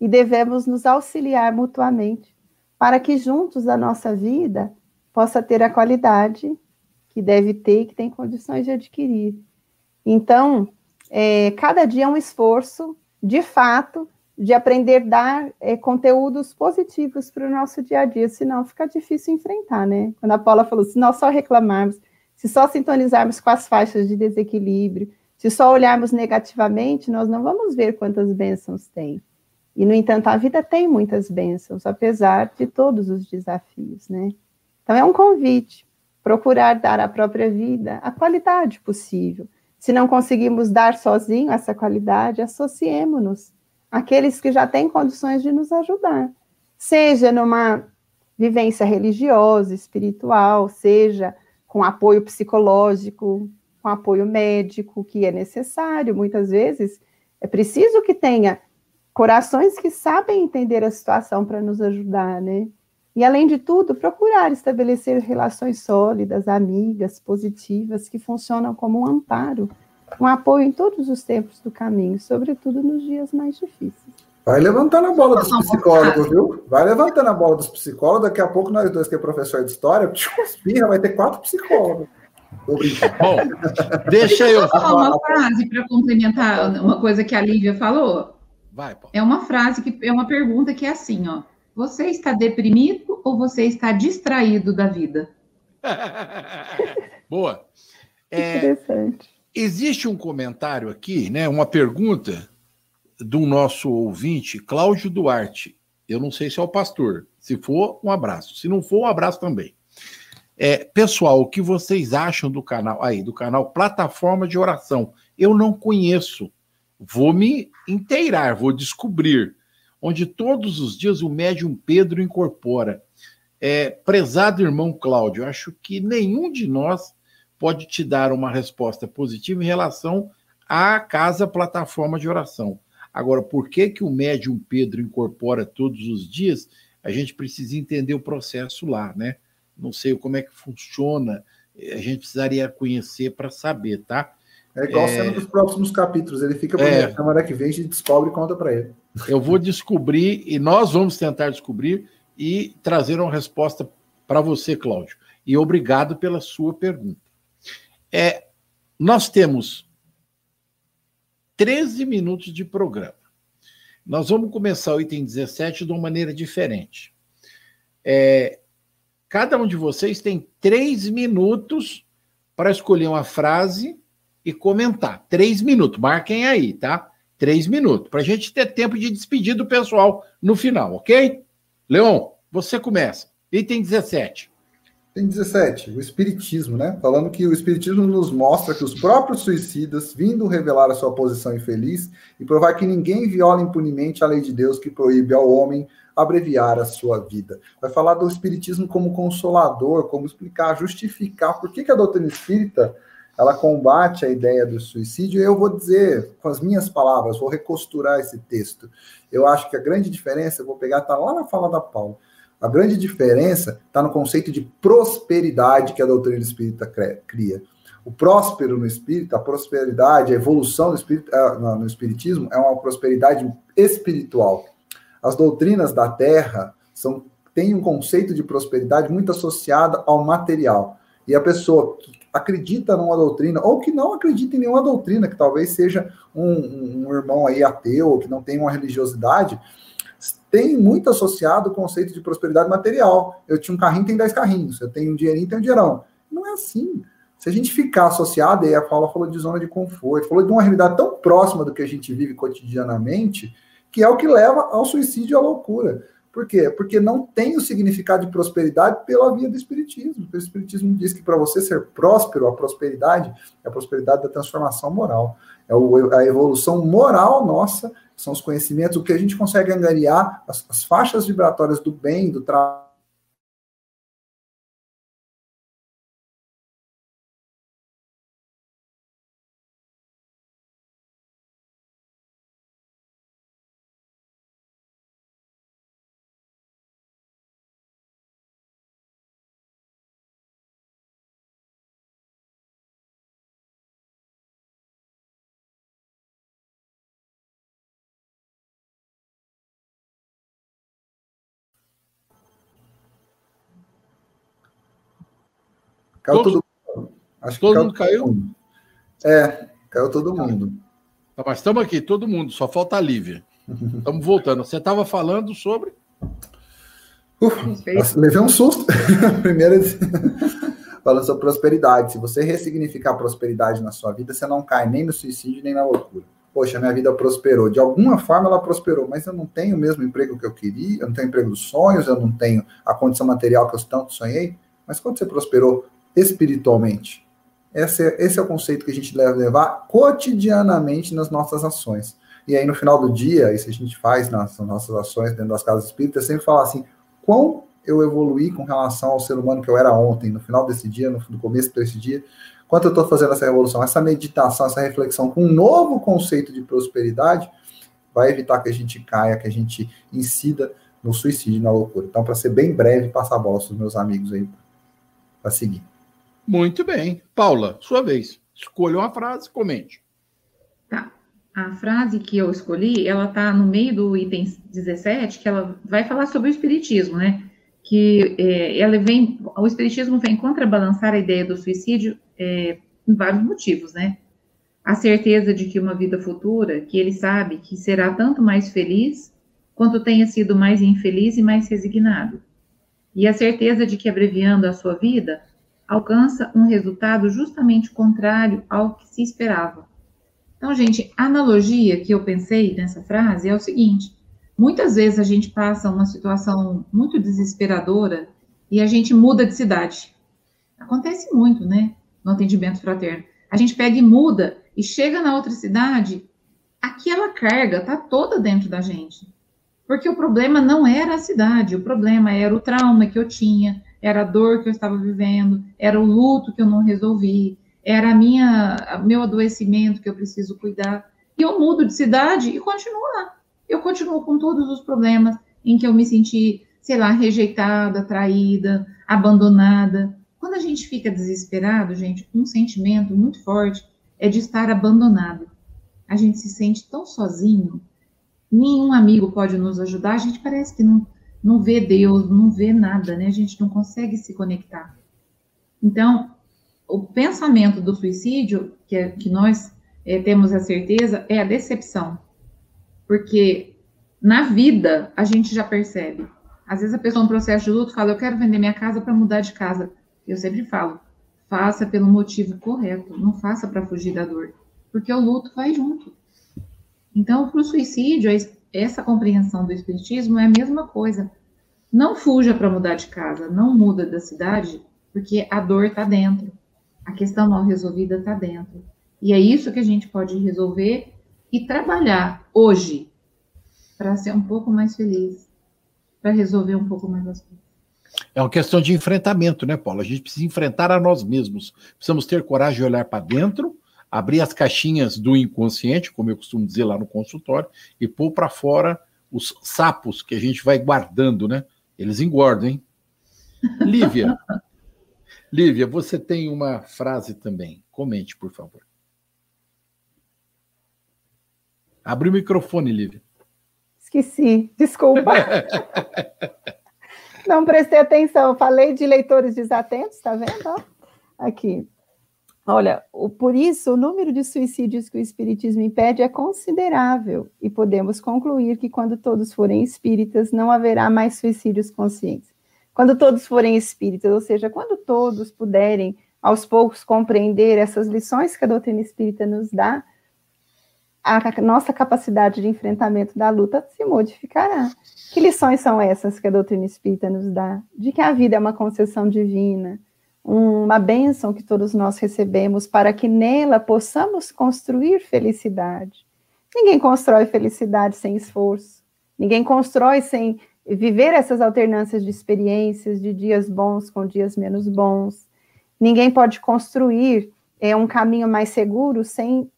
e devemos nos auxiliar mutuamente para que juntos a nossa vida possa ter a qualidade que deve ter e que tem condições de adquirir. Então, é, cada dia é um esforço, de fato, de aprender a dar é, conteúdos positivos para o nosso dia a dia, senão fica difícil enfrentar, né? Quando a Paula falou, se nós só reclamarmos, se só sintonizarmos com as faixas de desequilíbrio, se só olharmos negativamente, nós não vamos ver quantas bênçãos tem. E, no entanto, a vida tem muitas bênçãos, apesar de todos os desafios, né? Então, é um convite, procurar dar à própria vida a qualidade possível. Se não conseguimos dar sozinho essa qualidade, associemos-nos àqueles que já têm condições de nos ajudar. Seja numa vivência religiosa, espiritual, seja com apoio psicológico, com apoio médico, que é necessário. Muitas vezes é preciso que tenha corações que sabem entender a situação para nos ajudar, né? E, além de tudo, procurar estabelecer relações sólidas, amigas, positivas, que funcionam como um amparo, um apoio em todos os tempos do caminho, sobretudo nos dias mais difíceis. Vai levantando a bola dos psicólogos, viu? Vai levantando a bola dos psicólogos. Daqui a pouco nós dois, que é professor de história, espirra, vai ter quatro psicólogos. Bom, deixa eu. falar uma frase para complementar uma coisa que a Lívia falou. Vai, Paulo. É uma frase que é uma pergunta que é assim, ó. Você está deprimido ou você está distraído da vida? Boa. É, Interessante. Existe um comentário aqui, né? Uma pergunta do nosso ouvinte, Cláudio Duarte. Eu não sei se é o pastor. Se for, um abraço. Se não for, um abraço também. É, pessoal, o que vocês acham do canal aí, do canal Plataforma de Oração? Eu não conheço. Vou me inteirar, vou descobrir. Onde todos os dias o médium Pedro incorpora. É, prezado irmão Cláudio, acho que nenhum de nós pode te dar uma resposta positiva em relação à casa plataforma de oração. Agora, por que, que o médium Pedro incorpora todos os dias? A gente precisa entender o processo lá, né? Não sei como é que funciona, a gente precisaria conhecer para saber, tá? É igual é... sendo dos próximos capítulos, ele fica é... na semana que vem, a gente descobre e conta para ele. Eu vou descobrir, e nós vamos tentar descobrir e trazer uma resposta para você, Cláudio. E obrigado pela sua pergunta. É, nós temos 13 minutos de programa. Nós vamos começar o item 17 de uma maneira diferente. É, cada um de vocês tem três minutos para escolher uma frase e comentar. Três minutos, marquem aí, tá? Três minutos, para a gente ter tempo de despedir do pessoal no final, ok? Leon, você começa. Item 17. Tem 17, o Espiritismo, né? Falando que o Espiritismo nos mostra que os próprios suicidas, vindo revelar a sua posição infeliz e provar que ninguém viola impunemente a lei de Deus que proíbe ao homem abreviar a sua vida. Vai falar do Espiritismo como consolador, como explicar, justificar por que, que a doutrina espírita ela combate a ideia do suicídio. E eu vou dizer, com as minhas palavras, vou recosturar esse texto. Eu acho que a grande diferença, eu vou pegar, tá lá na fala da Paulo a grande diferença está no conceito de prosperidade que a doutrina espírita cria. O próspero no espírito, a prosperidade, a evolução no, espírito, é, no espiritismo é uma prosperidade espiritual. As doutrinas da Terra são, têm um conceito de prosperidade muito associado ao material. E a pessoa que acredita numa doutrina, ou que não acredita em nenhuma doutrina, que talvez seja um, um irmão aí ateu, que não tem uma religiosidade, tem muito associado o conceito de prosperidade material. Eu tinha um carrinho, tem 10 carrinhos. Eu tenho um dinheirinho, tenho um dinheirão. Não é assim. Se a gente ficar associado, aí a Paula falou de zona de conforto, falou de uma realidade tão próxima do que a gente vive cotidianamente, que é o que leva ao suicídio e à loucura. Por quê? Porque não tem o significado de prosperidade pela via do Espiritismo. O Espiritismo diz que para você ser próspero, a prosperidade é a prosperidade da transformação moral. É a evolução moral nossa são os conhecimentos, o que a gente consegue angariar, as, as faixas vibratórias do bem, do trabalho. Caiu todo mundo. Acho todo mundo caiu? Mundo. É, caiu todo mundo. Tá, mas estamos aqui, todo mundo, só falta a Lívia. Estamos voltando. Você estava falando sobre. Uf, levei um susto. Primeiro, falando sobre prosperidade. Se você ressignificar prosperidade na sua vida, você não cai nem no suicídio nem na loucura. Poxa, minha vida prosperou. De alguma forma ela prosperou, mas eu não tenho o mesmo emprego que eu queria, eu não tenho o emprego dos sonhos, eu não tenho a condição material que eu tanto sonhei. Mas quando você prosperou, espiritualmente. Esse é, esse é o conceito que a gente deve levar cotidianamente nas nossas ações. E aí, no final do dia, isso a gente faz nas nossas ações dentro das casas espíritas, sempre falar assim: quão eu evoluí com relação ao ser humano que eu era ontem, no final desse dia, no, no começo desse dia, quanto eu estou fazendo essa revolução, essa meditação, essa reflexão com um novo conceito de prosperidade, vai evitar que a gente caia, que a gente incida no suicídio, na loucura. Então, para ser bem breve, passar a bola para os meus amigos aí para seguir. Muito bem. Paula, sua vez. Escolha uma frase, comente. Tá. A frase que eu escolhi, ela está no meio do item 17, que ela vai falar sobre o espiritismo, né? Que é, ela vem, o espiritismo vem contrabalançar a ideia do suicídio é, vários motivos, né? A certeza de que uma vida futura, que ele sabe que será tanto mais feliz quanto tenha sido mais infeliz e mais resignado. E a certeza de que abreviando a sua vida, alcança um resultado justamente contrário ao que se esperava. Então, gente, a analogia que eu pensei nessa frase é o seguinte: muitas vezes a gente passa uma situação muito desesperadora e a gente muda de cidade. Acontece muito, né? No atendimento fraterno. A gente pega e muda e chega na outra cidade, aquela carga tá toda dentro da gente. Porque o problema não era a cidade, o problema era o trauma que eu tinha, era a dor que eu estava vivendo, era o luto que eu não resolvi, era a minha, meu adoecimento que eu preciso cuidar. E eu mudo de cidade e continuo lá. Eu continuo com todos os problemas em que eu me senti, sei lá, rejeitada, traída, abandonada. Quando a gente fica desesperado, gente, um sentimento muito forte é de estar abandonado. A gente se sente tão sozinho, nenhum amigo pode nos ajudar, a gente parece que não, não vê Deus, não vê nada, né? A gente não consegue se conectar. Então, o pensamento do suicídio, que, é, que nós é, temos a certeza, é a decepção. Porque na vida a gente já percebe. Às vezes a pessoa, no processo de luto, fala: Eu quero vender minha casa para mudar de casa. Eu sempre falo: faça pelo motivo correto, não faça para fugir da dor. Porque o luto vai junto. Então, para o suicídio, essa compreensão do espiritismo é a mesma coisa. Não fuja para mudar de casa, não muda da cidade, porque a dor está dentro. A questão mal resolvida está dentro. E é isso que a gente pode resolver e trabalhar hoje para ser um pouco mais feliz, para resolver um pouco mais as coisas. É uma questão de enfrentamento, né, Paulo? A gente precisa enfrentar a nós mesmos. Precisamos ter coragem de olhar para dentro abrir as caixinhas do inconsciente, como eu costumo dizer lá no consultório, e pôr para fora os sapos que a gente vai guardando, né? Eles engordam, hein? Lívia, Lívia, você tem uma frase também. Comente, por favor. Abre o microfone, Lívia. Esqueci, desculpa. Não prestei atenção. Falei de leitores desatentos, tá vendo? Aqui. Olha, o, por isso, o número de suicídios que o Espiritismo impede é considerável, e podemos concluir que quando todos forem espíritas, não haverá mais suicídios conscientes. Quando todos forem espíritas, ou seja, quando todos puderem, aos poucos, compreender essas lições que a doutrina espírita nos dá, a nossa capacidade de enfrentamento da luta se modificará. Que lições são essas que a doutrina espírita nos dá? De que a vida é uma concessão divina, uma bênção que todos nós recebemos para que nela possamos construir felicidade. Ninguém constrói felicidade sem esforço, ninguém constrói sem viver essas alternâncias de experiências, de dias bons com dias menos bons. Ninguém pode construir é, um caminho mais seguro sem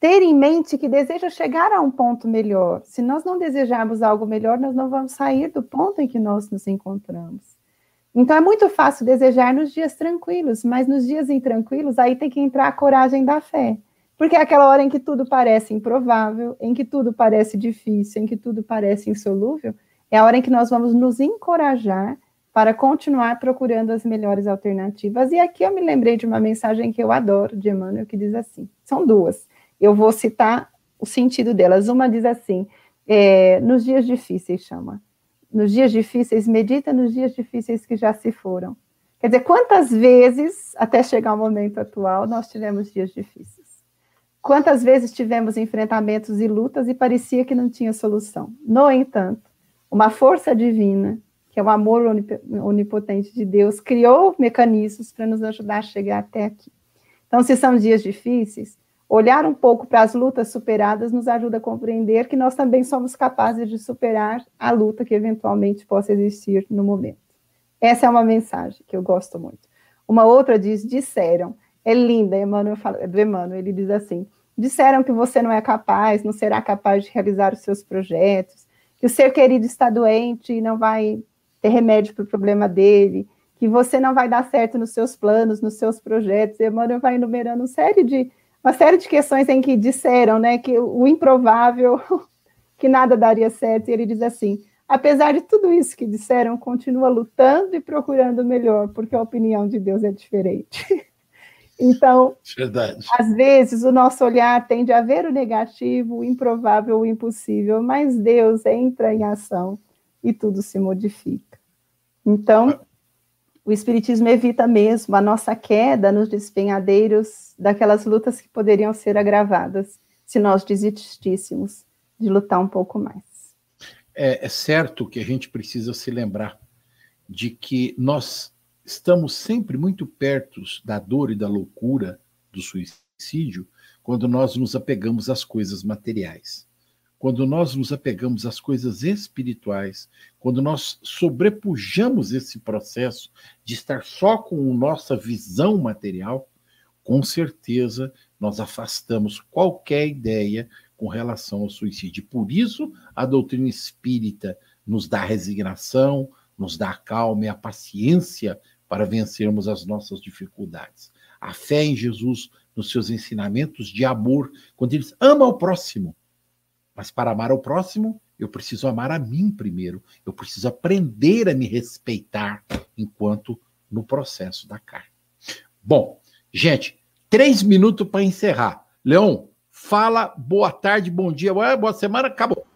ter em mente que deseja chegar a um ponto melhor. Se nós não desejarmos algo melhor, nós não vamos sair do ponto em que nós nos encontramos. Então é muito fácil desejar nos dias tranquilos, mas nos dias intranquilos aí tem que entrar a coragem da fé. Porque é aquela hora em que tudo parece improvável, em que tudo parece difícil, em que tudo parece insolúvel, é a hora em que nós vamos nos encorajar para continuar procurando as melhores alternativas. E aqui eu me lembrei de uma mensagem que eu adoro de Emmanuel, que diz assim: são duas. Eu vou citar o sentido delas. Uma diz assim: é, nos dias difíceis, chama nos dias difíceis, medita nos dias difíceis que já se foram. Quer dizer, quantas vezes, até chegar ao momento atual, nós tivemos dias difíceis? Quantas vezes tivemos enfrentamentos e lutas e parecia que não tinha solução? No entanto, uma força divina, que é o amor onipotente de Deus, criou mecanismos para nos ajudar a chegar até aqui. Então, se são dias difíceis, olhar um pouco para as lutas superadas nos ajuda a compreender que nós também somos capazes de superar a luta que eventualmente possa existir no momento. Essa é uma mensagem que eu gosto muito. Uma outra diz: disseram. É linda, Emmanuel fala, do Emmanuel, ele diz assim: disseram que você não é capaz, não será capaz de realizar os seus projetos, que o seu querido está doente e não vai ter remédio para o problema dele, que você não vai dar certo nos seus planos, nos seus projetos. E Emmanuel vai enumerando uma série de uma série de questões em que disseram, né, que o improvável, que nada daria certo, e ele diz assim: apesar de tudo isso que disseram, continua lutando e procurando o melhor, porque a opinião de Deus é diferente. então, Verdade. às vezes o nosso olhar tende a ver o negativo, o improvável, o impossível, mas Deus entra em ação e tudo se modifica. Então, o Espiritismo evita mesmo a nossa queda nos despenhadeiros daquelas lutas que poderiam ser agravadas se nós desistíssemos de lutar um pouco mais. É, é certo que a gente precisa se lembrar de que nós estamos sempre muito perto da dor e da loucura do suicídio quando nós nos apegamos às coisas materiais quando nós nos apegamos às coisas espirituais, quando nós sobrepujamos esse processo de estar só com nossa visão material, com certeza nós afastamos qualquer ideia com relação ao suicídio. Por isso, a doutrina espírita nos dá resignação, nos dá a calma e a paciência para vencermos as nossas dificuldades. A fé em Jesus, nos seus ensinamentos de amor, quando ele ama o próximo, mas para amar o próximo, eu preciso amar a mim primeiro. Eu preciso aprender a me respeitar enquanto no processo da carne. Bom, gente, três minutos para encerrar. Leon, fala boa tarde, bom dia, boa semana, acabou.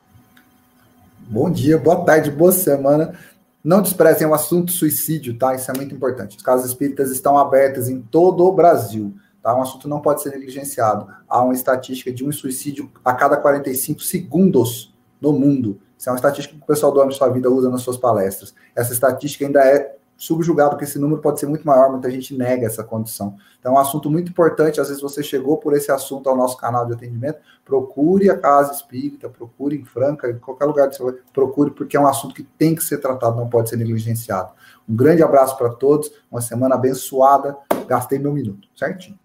Bom dia, boa tarde, boa semana. Não desprezem o assunto suicídio, tá? Isso é muito importante. As casas espíritas estão abertas em todo o Brasil. Tá? Um assunto não pode ser negligenciado. Há uma estatística de um suicídio a cada 45 segundos no mundo. Isso é uma estatística que o pessoal do âmbito da vida usa nas suas palestras. Essa estatística ainda é subjugada, porque esse número pode ser muito maior, muita gente nega essa condição. Então, é um assunto muito importante. Às vezes você chegou por esse assunto ao nosso canal de atendimento, procure a casa espírita, procure em Franca, em qualquer lugar que você procure, porque é um assunto que tem que ser tratado, não pode ser negligenciado. Um grande abraço para todos, uma semana abençoada. Gastei meu minuto, certinho.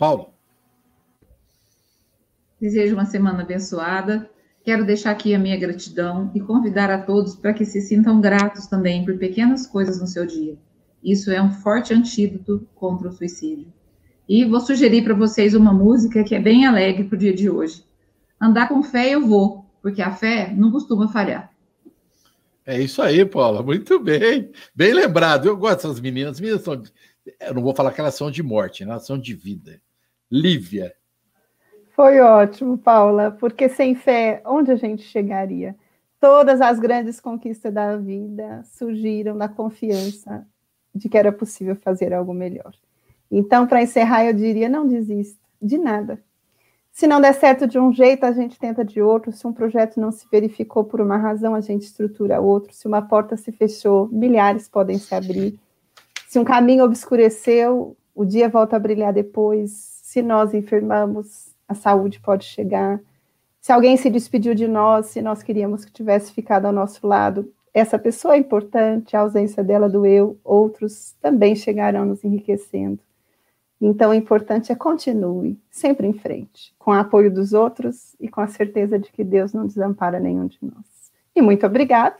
Paulo. Desejo uma semana abençoada. Quero deixar aqui a minha gratidão e convidar a todos para que se sintam gratos também por pequenas coisas no seu dia. Isso é um forte antídoto contra o suicídio. E vou sugerir para vocês uma música que é bem alegre para o dia de hoje. Andar com fé eu vou, porque a fé não costuma falhar. É isso aí, Paula. Muito bem. Bem lembrado. Eu gosto dessas meninas. As meninas são. Eu não vou falar que elas são de morte, né? elas são de vida. Lívia. Foi ótimo, Paula, porque sem fé, onde a gente chegaria? Todas as grandes conquistas da vida surgiram da confiança de que era possível fazer algo melhor. Então, para encerrar, eu diria: não desista de nada. Se não der certo de um jeito, a gente tenta de outro. Se um projeto não se verificou por uma razão, a gente estrutura outro. Se uma porta se fechou, milhares podem se abrir. Se um caminho obscureceu, o dia volta a brilhar depois se nós enfermamos, a saúde pode chegar. Se alguém se despediu de nós, se nós queríamos que tivesse ficado ao nosso lado, essa pessoa é importante, a ausência dela doeu, outros também chegarão nos enriquecendo. Então, o importante é continue, sempre em frente, com o apoio dos outros e com a certeza de que Deus não desampara nenhum de nós. E muito obrigado,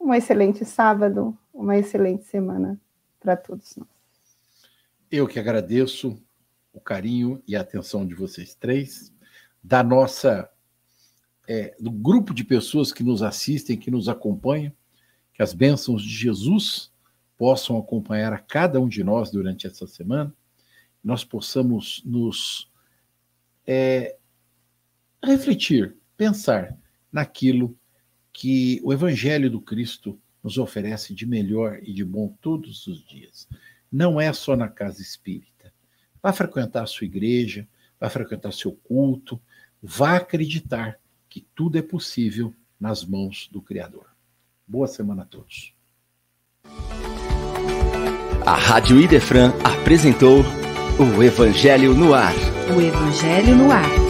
um excelente sábado, uma excelente semana para todos nós. Eu que agradeço o carinho e a atenção de vocês três, da nossa é, do grupo de pessoas que nos assistem, que nos acompanham, que as bênçãos de Jesus possam acompanhar a cada um de nós durante essa semana, nós possamos nos é, refletir, pensar naquilo que o Evangelho do Cristo nos oferece de melhor e de bom todos os dias. Não é só na casa espírita Vá frequentar a sua igreja, vá frequentar seu culto, vá acreditar que tudo é possível nas mãos do Criador. Boa semana a todos. A Rádio Idefran apresentou o Evangelho no Ar. o Evangelho no Ar.